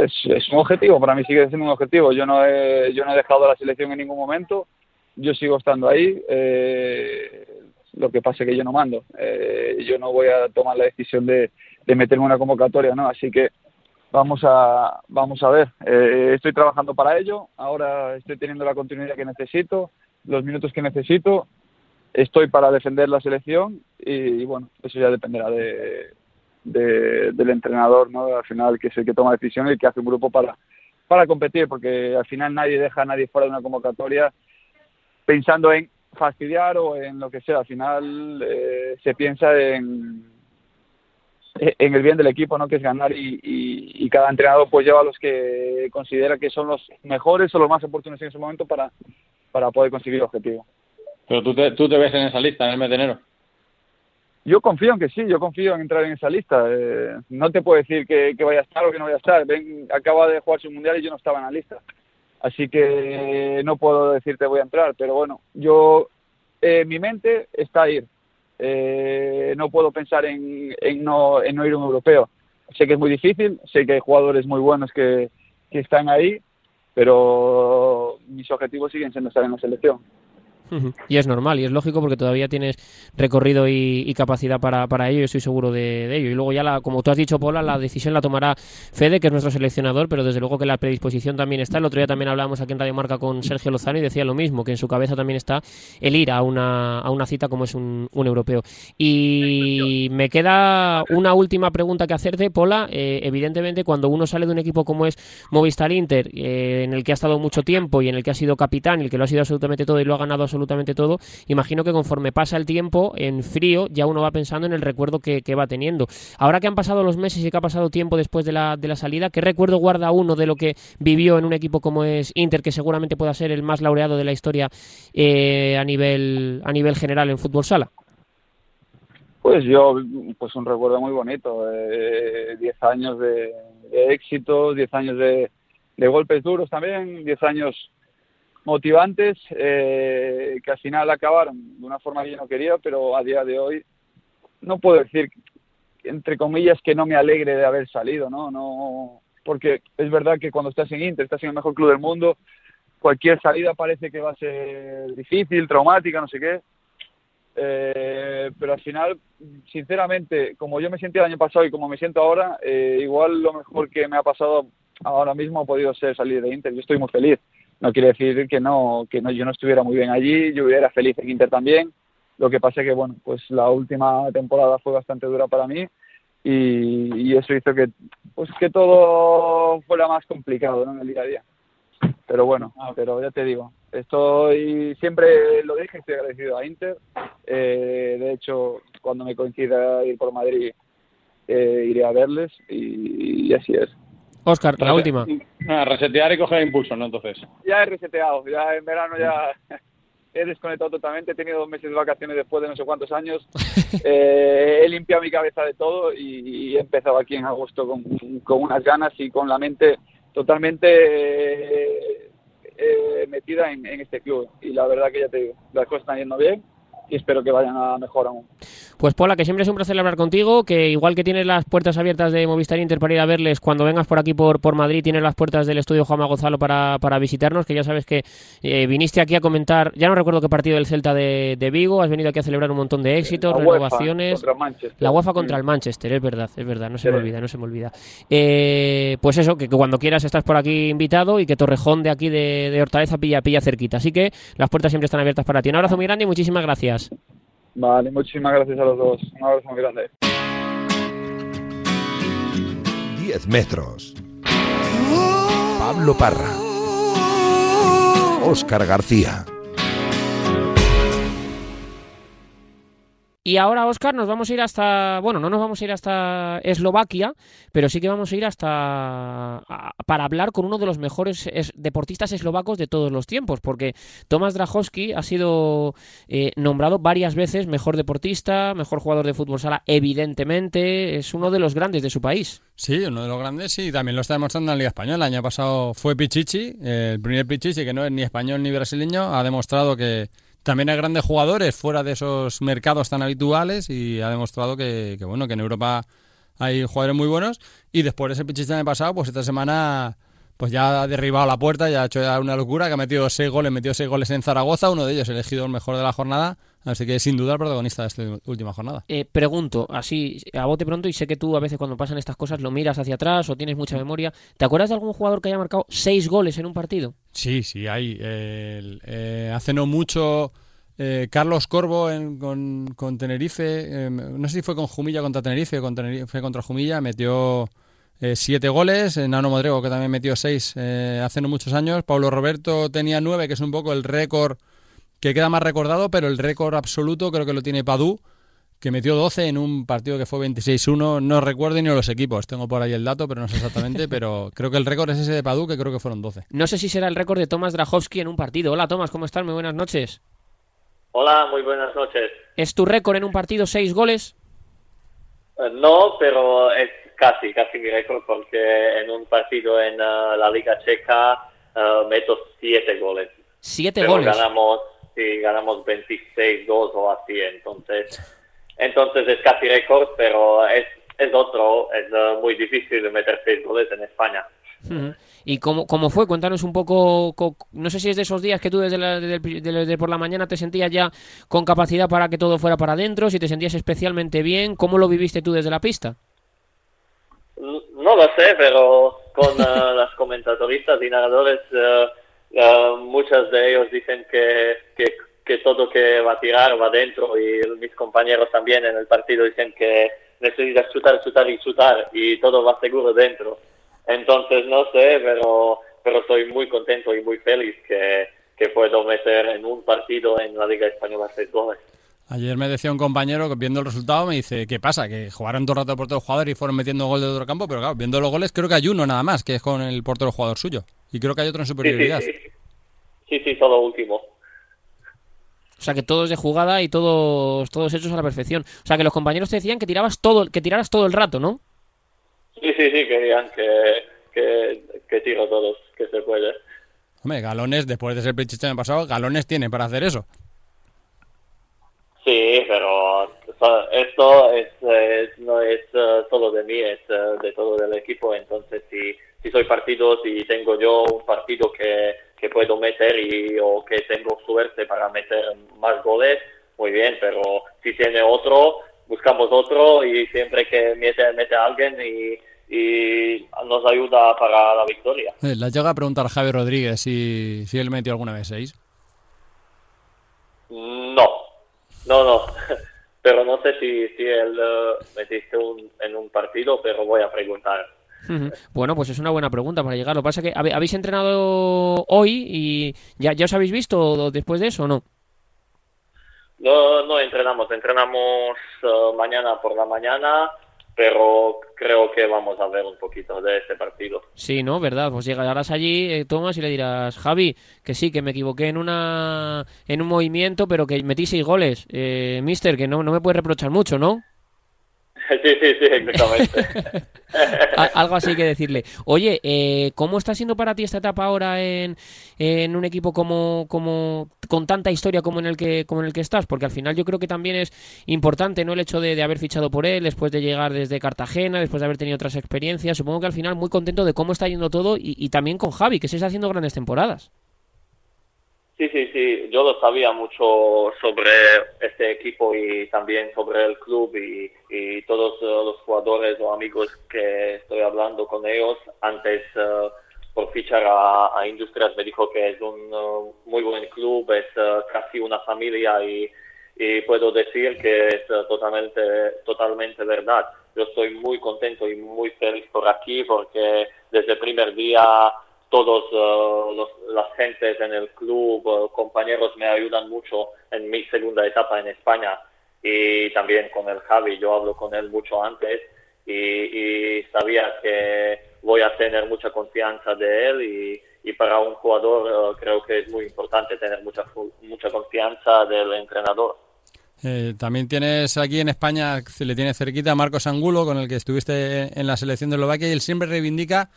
es? un objetivo, para mí sigue siendo un objetivo. Yo no he, yo no he dejado la selección en ningún momento, yo sigo estando ahí. Eh, lo que pasa es que yo no mando. Eh, yo no voy a tomar la decisión de, de meterme en una convocatoria, ¿no? Así que vamos a, vamos a ver. Eh, estoy trabajando para ello. Ahora estoy teniendo la continuidad que necesito, los minutos que necesito. Estoy para defender la selección y, bueno, eso ya dependerá de, del entrenador, ¿no? Al final, que es el que toma decisiones y que hace un grupo para, para competir, porque al final nadie deja a nadie fuera de una convocatoria pensando en fastidiar o en lo que sea. Al final eh, se piensa en, en el bien del equipo, ¿no? Que es ganar y, y, cada entrenador pues lleva a los que considera que son los mejores o los más oportunos en ese momento para, para poder conseguir el objetivo. Pero tú te, tú te ves en esa lista en el mes de enero. Yo confío en que sí, yo confío en entrar en esa lista. Eh, no te puedo decir que, que, vaya a estar o que no vaya a estar. Ven, acaba de jugar su mundial y yo no estaba en la lista. Así que no puedo decirte voy a entrar, pero bueno, yo, eh, mi mente está ir. Eh, no puedo pensar en, en, no, en no ir a un europeo. Sé que es muy difícil, sé que hay jugadores muy buenos que, que están ahí, pero mis objetivos siguen siendo estar en la selección. Y es normal y es lógico porque todavía tienes recorrido y, capacidad para, para, ello estoy seguro de, ello. Y luego ya, la, como tú has dicho, Paula, la decisión la tomará Fede, que es nuestro seleccionador, pero desde luego que la predisposición también está. El otro día también hablábamos aquí en Radio Marca con Sergio Lozano y decía lo mismo, que en su cabeza también está el ir a una, a una cita como es un, europeo. Y me queda una última pregunta que hacerte, Paula. Eh, evidentemente, cuando uno sale de un equipo como es Movistar Inter, eh, en el que ha estado mucho tiempo y en el que ha sido capitán el que lo ha sido absolutamente todo y lo ha ganado absolutamente absolutamente todo, imagino que conforme pasa el tiempo, en frío, ya uno va pensando en el recuerdo que, va teniendo. Ahora que han pasado los meses y que ha pasado tiempo después de la, de la salida, ¿qué recuerdo guarda uno de lo que vivió en un equipo como es Inter, que seguramente pueda ser el más laureado de la historia eh, a, nivel, a nivel general en fútbol sala? Pues yo, pues un recuerdo muy bonito, eh, diez años de, éxito, diez años de, de golpes duros también, diez años motivantes eh, que al final acabaron de una forma que yo no quería, pero a día de hoy no puedo decir, entre comillas, que no me alegre de haber salido, ¿no? no Porque es verdad que cuando estás en Inter, estás en el mejor club del mundo, cualquier salida parece que va a ser difícil, traumática, no sé qué. Eh, pero al final, sinceramente, como yo me sentí el año pasado y como me siento ahora, eh, igual lo mejor que me ha pasado ahora mismo ha podido ser salir de Inter. Yo estoy muy feliz no quiere decir que no que no yo no estuviera muy bien allí yo hubiera feliz en Inter también. Lo que pasa es que bueno pues la última temporada fue bastante dura para mí y, eso hizo que pues que todo fuera más complicado ¿no? en el día a día. Pero bueno pero ya te digo estoy siempre lo dije estoy agradecido a Inter. Eh, de hecho cuando me coincida ir por Madrid eh, iré a verles y así es Oscar, la última. Ah, resetear y coger impulso, ¿no? Entonces. Ya he reseteado, ya en verano ya he desconectado totalmente, he tenido dos meses de vacaciones después de no sé cuántos años, eh, he limpiado mi cabeza de todo y, he empezado aquí en agosto con, unas ganas y con la mente totalmente eh, eh, metida en, en, este club. Y la verdad que ya te digo, las cosas están yendo bien y espero que vayan a mejor aún. Pues Pola, que siempre es un placer hablar contigo, que igual que tienes las puertas abiertas de Movistar Inter para ir a verles, cuando vengas por aquí por, por Madrid tienes las puertas del estudio Juanma Gonzalo para, para visitarnos, que ya sabes que eh, viniste aquí a comentar, ya no recuerdo qué partido del Celta de, Vigo, has venido aquí a celebrar un montón de éxitos, renovaciones. la UEFA contra el Manchester, es verdad, es verdad, no se me olvida, no se me olvida. Eh, pues eso, que, cuando quieras estás por aquí invitado y que Torrejón de aquí de, de Hortaleza pilla, pilla cerquita. Así que las puertas siempre están abiertas para ti. Un abrazo muy grande y muchísimas gracias. Vale, muchísimas gracias a los dos. Un abrazo muy grande. 10 metros. Pablo Parra. Óscar García. Y ahora, Oscar, nos vamos a ir hasta, bueno, no nos vamos a ir hasta Eslovaquia, pero sí que vamos a ir hasta para hablar con uno de los mejores deportistas eslovacos de todos los tiempos, porque Tomás Drajowski ha sido eh, nombrado varias veces mejor deportista, mejor jugador de fútbol sala, evidentemente, es uno de los grandes de su país. Sí, uno de los grandes, sí, también lo está demostrando en la Liga Española. El año pasado fue Pichichi, el primer Pichichi que no es ni español ni brasileño, ha demostrado que también hay grandes jugadores fuera de esos mercados tan habituales y ha demostrado que, bueno, que en Europa hay jugadores muy buenos. Y después de ese pichista año pasado, pues esta semana pues ya ha derribado la puerta, ya ha hecho una locura, que ha metido seis goles, metió seis goles en Zaragoza, uno de ellos elegido el mejor de la jornada, así que sin duda el protagonista de esta última jornada. Eh, pregunto, así a bote pronto, y sé que tú a veces cuando pasan estas cosas lo miras hacia atrás o tienes mucha memoria, ¿te acuerdas de algún jugador que haya marcado seis goles en un partido? Sí, sí, hay. Eh, hace no mucho... Eh, Carlos Corvo con, Tenerife, em, no sé si fue con Jumilla contra Tenerife, con Tenerife contra Jumilla, metió eh, siete goles, Nano Modrego que también metió seis eh, hace no muchos años, Pablo Roberto tenía nueve, que es un poco el récord que queda más recordado, pero el récord absoluto creo que lo tiene Padú, que metió 12 en un partido que fue 26-1. No recuerdo ni los equipos, tengo por ahí el dato, pero no sé exactamente. pero creo que el récord es ese de Padu, que creo que fueron 12. No sé si será el récord de Tomás Drajowski en un partido. Hola Tomás, ¿cómo estás? Muy buenas noches. Hola, muy buenas noches. ¿Es tu récord en un partido seis goles? Eh, no, pero es casi, casi mi récord porque en un partido en uh, la Liga Checa uh, meto siete goles. ¿Siete pero goles? ganamos, sí, ganamos 26-2 o así, entonces, entonces es casi récord, pero es, es otro, es uh, muy difícil de meter seis goles en España. ¿Y cómo, cómo fue? Cuéntanos un poco, co- no sé si es de esos días que tú desde, la- desde el- de- de por la mañana te sentías ya con capacidad para que todo fuera para adentro, si te sentías especialmente bien, ¿cómo lo viviste tú desde la pista? No lo sé, pero con uh, las comentadoristas y narradores, uh, uh, muchas de ellos dicen que, que, todo que va a tirar va dentro y mis compañeros también en el partido dicen que necesitas chutar, chutar y chutar y todo va seguro dentro. Entonces no sé, pero, pero estoy muy contento y muy feliz que, que puedo meter en un partido en la Liga Española seis goles. Ayer me decía un compañero que viendo el resultado me dice, ¿qué pasa? Que jugaron todo el rato los jugadores y fueron metiendo gol de otro campo, pero claro, viendo los goles creo que hay uno nada más, que es con el portero jugador suyo. Y creo que hay otro en Sí, sí, superioridad. sí. Sí, sí, solo último. O sea, que todos de jugada y todos, todos hechos a la perfección. O sea, que los compañeros te decían que tirabas todo, que tiraras todo el rato, ¿no? Sí, sí, sí, querían que, que, que tiro todos, que se puede. Hombre, galones, después de ser Pichichi el año pasado, galones tiene para hacer eso. Sí, pero o sea, esto es, es- no es eh, solo de mí, es eh, de todo el equipo. Entonces, si, si soy partido, si tengo yo un partido que, que puedo meter y, o que tengo suerte para meter más goles, muy bien, pero si tiene otro, buscamos otro y siempre que mete, mete a alguien y, y nos ayuda para la victoria. Eh, Le llega a preguntar a Javier Rodríguez si, si él metió alguna vez seis. No, no, no. Pero no sé si, si él eh, metiste un, en un partido, pero voy a preguntar. Bueno, pues es una buena pregunta para llegar. Lo que pasa es que habéis entrenado hoy y ya, ya os habéis visto después de eso o no. No, no entrenamos, entrenamos eh, mañana por la mañana, pero creo que vamos a ver un poquito de este partido. Sí, ¿no? ¿Verdad? Pues llegarás allí, eh, Tomás, y le dirás, Javi, que sí, que me equivoqué en una en un movimiento, pero que metí seis goles. Eh, mister, que no, no me puede reprochar mucho, ¿no? Sí, sí, sí, exactamente. Algo así que decirle. Oye, eh, ¿cómo está siendo para ti esta etapa ahora en, en un equipo como, como con tanta historia como en el que como en el que estás? Porque al final yo creo que también es importante, ¿no? El hecho de, de haber fichado por él, después de llegar desde Cartagena, después de haber tenido otras experiencias. Supongo que al final muy contento de cómo está yendo todo y, y también con Javi, que se está haciendo grandes temporadas. Sí, sí, sí, yo lo sabía mucho sobre este equipo y también sobre el club y, y todos eh, los jugadores o amigos que estoy hablando con ellos antes eh, por fichar a, a Industrias me dijo que es un eh, muy buen club, es eh, casi una familia y, y puedo decir que es totalmente, totalmente verdad. Yo estoy muy contento y muy feliz por aquí porque desde el primer día todos eh, los, las gentes en el club, eh, compañeros me ayudan mucho en mi segunda etapa en España y también con el Javi, yo hablo con él mucho antes y, y sabía que voy a tener mucha confianza de él y, y para un jugador eh, creo que es muy importante tener mucha, mucha confianza del entrenador. Eh, también tienes aquí en España, le tiene cerquita a Marcos Angulo, con el que estuviste en la selección de Eslovaquia, y él siempre reivindica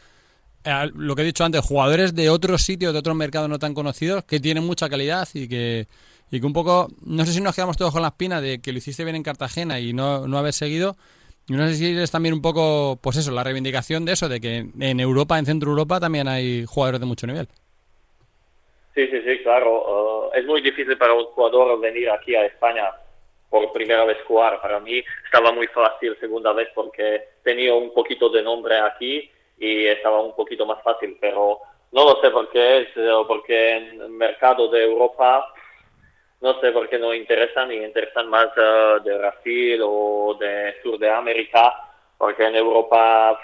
lo que he dicho antes, jugadores de otros sitios, de otros mercados no tan conocidos, que tienen mucha calidad y que, y que un poco, no sé si nos quedamos todos con la espina de que lo hiciste bien en Cartagena y no, no haber seguido, y no sé si es también un poco, pues eso, la reivindicación de eso, de que en Europa, en Centro Europa, también hay jugadores de mucho nivel. Sí, sí, sí, claro. Eh, es muy difícil para un jugador venir aquí a España por primera vez jugar. Para mí estaba muy fácil segunda vez porque tenía un poquito de nombre aquí y estaba un poquito más fácil, pero no lo sé por qué es, porque en el mercado de Europa no sé por qué no interesan y interesan más eh, de Brasil o de Sur de América, porque en Europa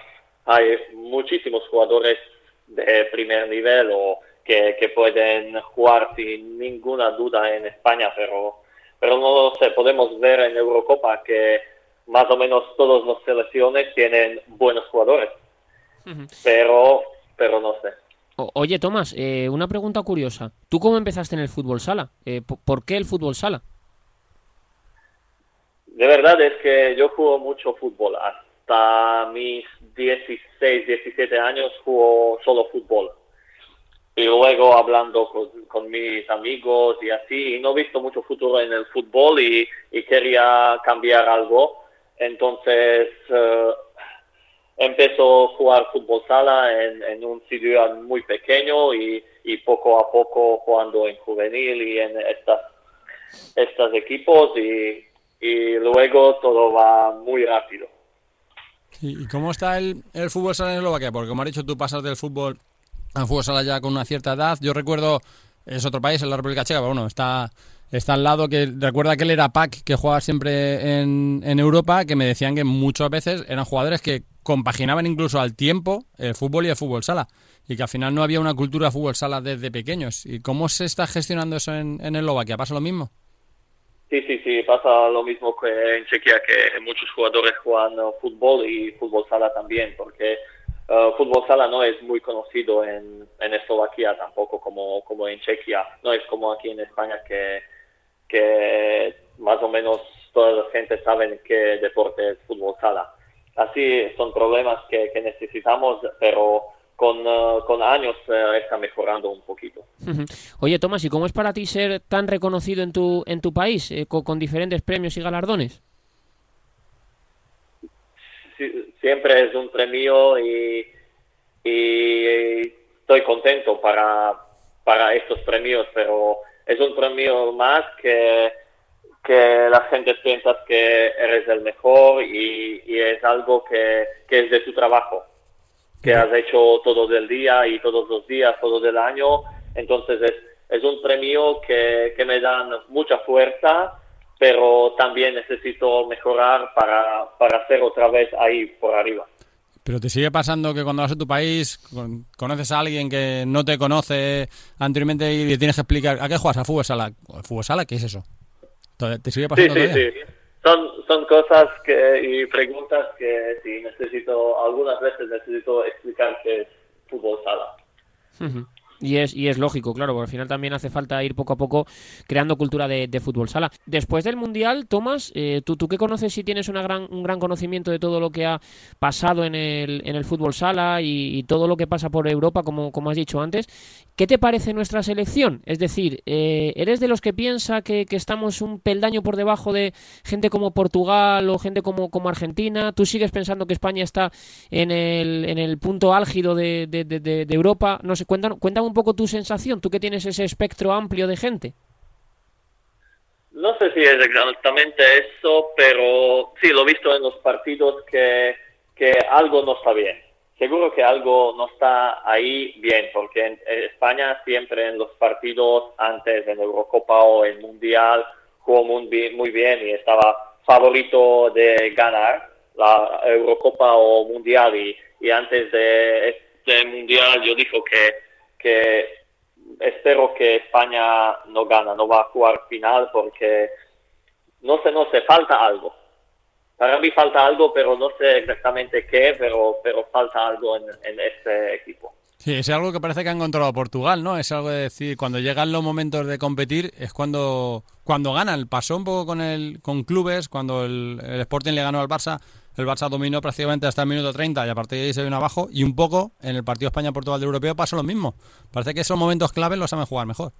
hay muchísimos jugadores de primer nivel o que, que pueden jugar sin ninguna duda en España, pero pero no sé, podemos ver en Eurocopa que más o menos todas las selecciones tienen buenos jugadores, pero, pero no sé. oye, Tomás, eh, una pregunta curiosa. ¿Tú cómo empezaste en el fútbol sala? Eh, ¿Por qué el fútbol sala? De verdad es que yo juego mucho fútbol. Hasta mis 16, 17 años juego solo fútbol. Y luego hablando con, mis amigos y así, y no he visto mucho futuro en el fútbol y, quería cambiar algo. Entonces eh, empezó a jugar fútbol sala en, un sitio muy pequeño y, y, poco a poco jugando en juvenil y en estas, estos equipos y, y luego todo va muy rápido. ¿Y cómo está el, el fútbol sala en Eslovaquia? Porque como has dicho, tú pasas del fútbol al fútbol sala ya con una cierta edad. Yo recuerdo, es otro país, en la República Checa, pero bueno, está, está al lado, que recuerda que él era Pac, que jugaba siempre en, en Europa, que me decían que muchas veces eran jugadores que compaginaban incluso al tiempo el fútbol y el fútbol sala. Y que al final no había una cultura de fútbol sala desde pequeños. ¿Y cómo se está gestionando eso en, en Eslovaquia? ¿Pasa lo mismo? Sí, sí, sí, pasa lo mismo que en Chequia, que muchos jugadores juegan fútbol y fútbol sala también, porque uh, fútbol sala no es muy conocido en, en Eslovaquia tampoco como, como en Chequia, no es como aquí en España que, que más o menos toda la gente sabe qué deporte es fútbol sala. Así son problemas que, que necesitamos, pero con, eh, con años eh, está mejorando un poquito. Oye, Tomás, ¿y cómo es para ti ser tan reconocido en tu, en tu país, eh, con, diferentes premios y galardones? siempre es un premio y, y estoy contento para, para estos premios, pero es un premio más que, que la gente piensa que eres el mejor y, y es algo que, que es de tu trabajo que has hecho todo el día y todos los días, todo el año. Entonces es, es un premio que, que me dan mucha fuerza, pero también necesito mejorar para, para hacer otra vez ahí por arriba. Pero te sigue pasando que cuando vas a tu país conoces a alguien que no te conoce anteriormente y le tienes que explicar ¿a qué juegas? ¿A fútbol sala? ¿Fútbol sala? ¿Qué es eso? ¿Te sigue pasando sí, sí, sí. Son, son cosas que, y preguntas que sí necesito, algunas veces necesito explicar qué es fútbol sala. Y es, y es lógico, claro, porque al final también hace falta ir poco a poco creando cultura de, fútbol sala. Después del Mundial, Tomás, eh, ¿tú, ¿tú qué conoces si tienes una gran, un gran conocimiento de todo lo que ha pasado en el, en el fútbol sala y, todo lo que pasa por Europa, como, como has dicho antes? ¿Qué te parece nuestra selección? Es decir, eh, ¿eres de los que piensa que, estamos un peldaño por debajo de gente como Portugal o gente como, como Argentina? ¿Tú sigues pensando que España está en el, en el punto álgido de, de, de, Europa? No sé, cuéntame, cuéntame un poco tu sensación, tú que tienes ese espectro amplio de gente. No sé si es exactamente eso, pero sí, lo he visto en los partidos que, que algo no está bien. Seguro que algo no está ahí bien, porque en España siempre en los partidos antes, en Eurocopa o en Mundial, jugó muy muy bien y estaba favorito de ganar la Eurocopa o Mundial. Y, y antes de este Mundial yo dijo que que espero que España no gana, no va a jugar final porque no sé, no sé, falta algo. Para mí falta algo, pero no sé exactamente qué, pero, pero falta algo en, este equipo. Sí, es algo que parece que ha encontrado Portugal, ¿no? Es algo de decir, cuando llegan los momentos de competir es cuando, cuando ganan. Pasó un poco con, el, con clubes, cuando el Sporting le ganó al Barça, el Barça dominó prácticamente hasta el minuto 30 y a partir de ahí se vino abajo. Y un poco en el partido España-Portugal de Europeo pasó lo mismo. Parece que esos momentos claves los saben jugar mejor.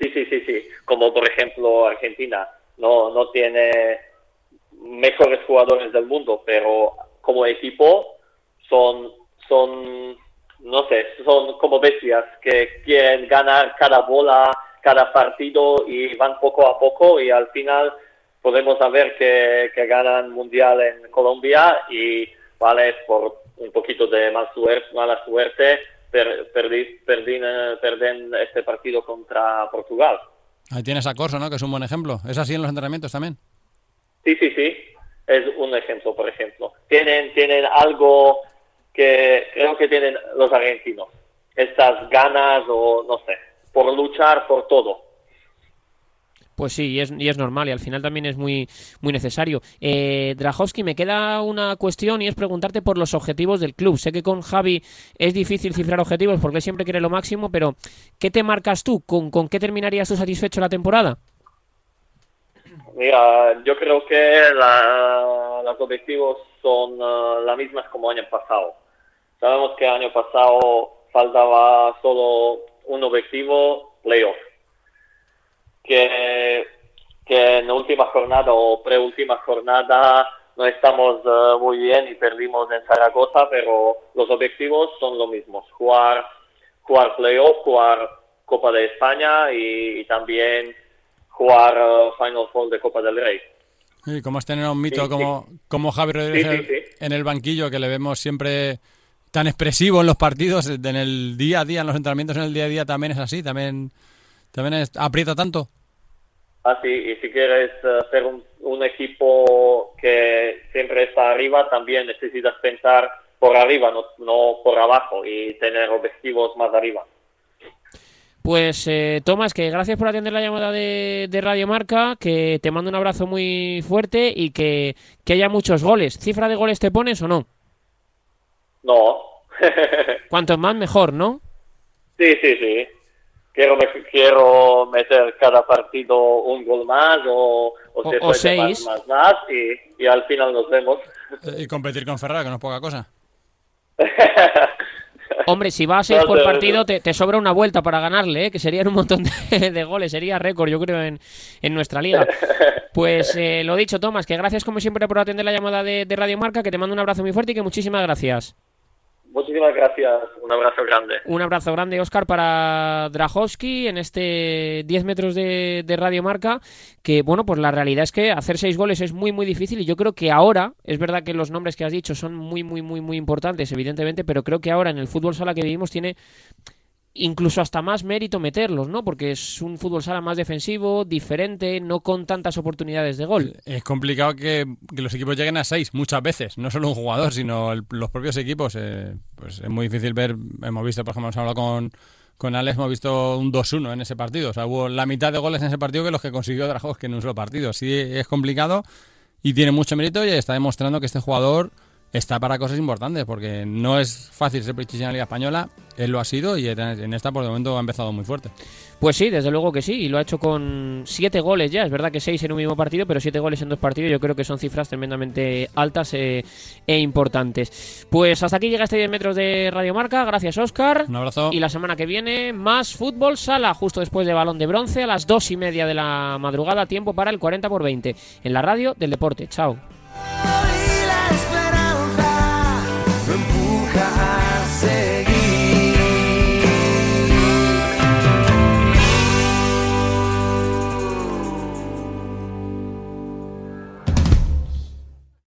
Sí, sí, sí, sí. Como por ejemplo Argentina. No, no tiene mejores jugadores del mundo, pero como equipo son, son, no sé, son como bestias que quieren ganar cada bola, cada partido y van poco a poco y al final podemos saber que, que ganan mundial en Colombia y vale por un poquito de mal suerte, mala suerte per, perden este partido contra Portugal. Ahí tienes a Corso, ¿no? Que es un buen ejemplo. ¿Es así en los entrenamientos también? Sí, sí, sí. Es un ejemplo, por ejemplo. Tienen, tienen algo que creo que tienen los argentinos. Estas ganas o, no sé, por luchar por todo. Pues sí, y es, y es normal y al final también es muy, muy necesario. Eh, Drajowski, me queda una cuestión y es preguntarte por los objetivos del club. Sé que con Javi es difícil cifrar objetivos porque siempre quiere lo máximo, pero ¿qué te marcas tú? ¿Con, con qué terminarías tú satisfecho la temporada? Mira, yo creo que la- los objetivos son eh, las mismas como año pasado. Sabemos que año pasado faltaba solo un objetivo, playoff. Que, que en última jornada o preúltima jornada no estamos eh, muy bien y perdimos en Zaragoza, pero los objetivos son los mismos. Jugar, jugar playoff, jugar Copa de España y, y también jugar eh, Final Four de Copa del Rey. Y como es tener un mito Sí, como, como Javi Rodríguez sí. en el banquillo, que le vemos siempre tan expresivo en los partidos, en el día a día, en los entrenamientos en el día a día también es así, también, también es- aprieta tanto. Así, y si quieres eh, ser un, un equipo que siempre está arriba, también necesitas pensar por arriba, no, no por abajo, y tener objetivos más arriba. Pues eh, Tomás, que gracias por atender la llamada de, de Radio Marca, que te mando un abrazo muy fuerte y que, que haya muchos goles. ¿Cifra de goles te pones o no? No. Cuantos más mejor, ¿no? sí, sí, sí. Quiero, quiero meter cada partido un gol más o, o, O- o seis. Más, más, más y, y al final nos vemos. Eh, Y competir con Ferrari, que no es poca cosa. Hombre, si va a seis por partido, te, te sobra una vuelta para ganarle, ¿eh? que serían un montón de, de goles, sería récord, yo creo, en, en nuestra liga. Pues eh, lo dicho, Tomás, que gracias como siempre por atender la llamada de, de Radio Marca, que te mando un abrazo muy fuerte y que muchísimas gracias. Muchísimas gracias. Un abrazo grande. Un abrazo grande, Oscar, para Drajowski en este 10 metros de, de Radio Marca. Que bueno, pues la realidad es que hacer seis goles es muy, muy difícil. Y yo creo que ahora, es verdad que los nombres que has dicho son muy, muy, muy, muy importantes, evidentemente. Pero creo que ahora en el fútbol sala que vivimos tiene incluso hasta más mérito meterlos, ¿no? Porque es un fútbol sala más defensivo, diferente, no con tantas oportunidades de gol. Es complicado que, que los equipos lleguen a seis muchas veces, no solo un jugador, sino el- los propios equipos. eh, pues es muy difícil ver, hemos visto, por ejemplo, hemos hablado con, con Alex, hemos visto un 2-1 en ese partido. O sea, hubo la mitad de goles en ese partido que los que consiguió Drajowski en un solo partido. Sí, es complicado y tiene mucho mérito y está demostrando que este jugador está para cosas importantes, porque no es fácil ser Pichichi en la Liga Española, él lo ha sido y en en esta por el momento ha empezado muy fuerte. Pues sí, desde luego que sí, y lo ha hecho con siete goles ya. Es verdad que seis en un mismo partido, pero siete goles en dos partidos. Yo creo que son cifras tremendamente altas eh, e importantes. Pues hasta aquí llega este 10 metros de Radio Marca. Gracias, Oscar. Un abrazo. Y la semana que viene, más fútbol sala, justo después de balón de bronce, a las dos y media de la madrugada, tiempo para el 40 por 20 en la radio del deporte. Chao.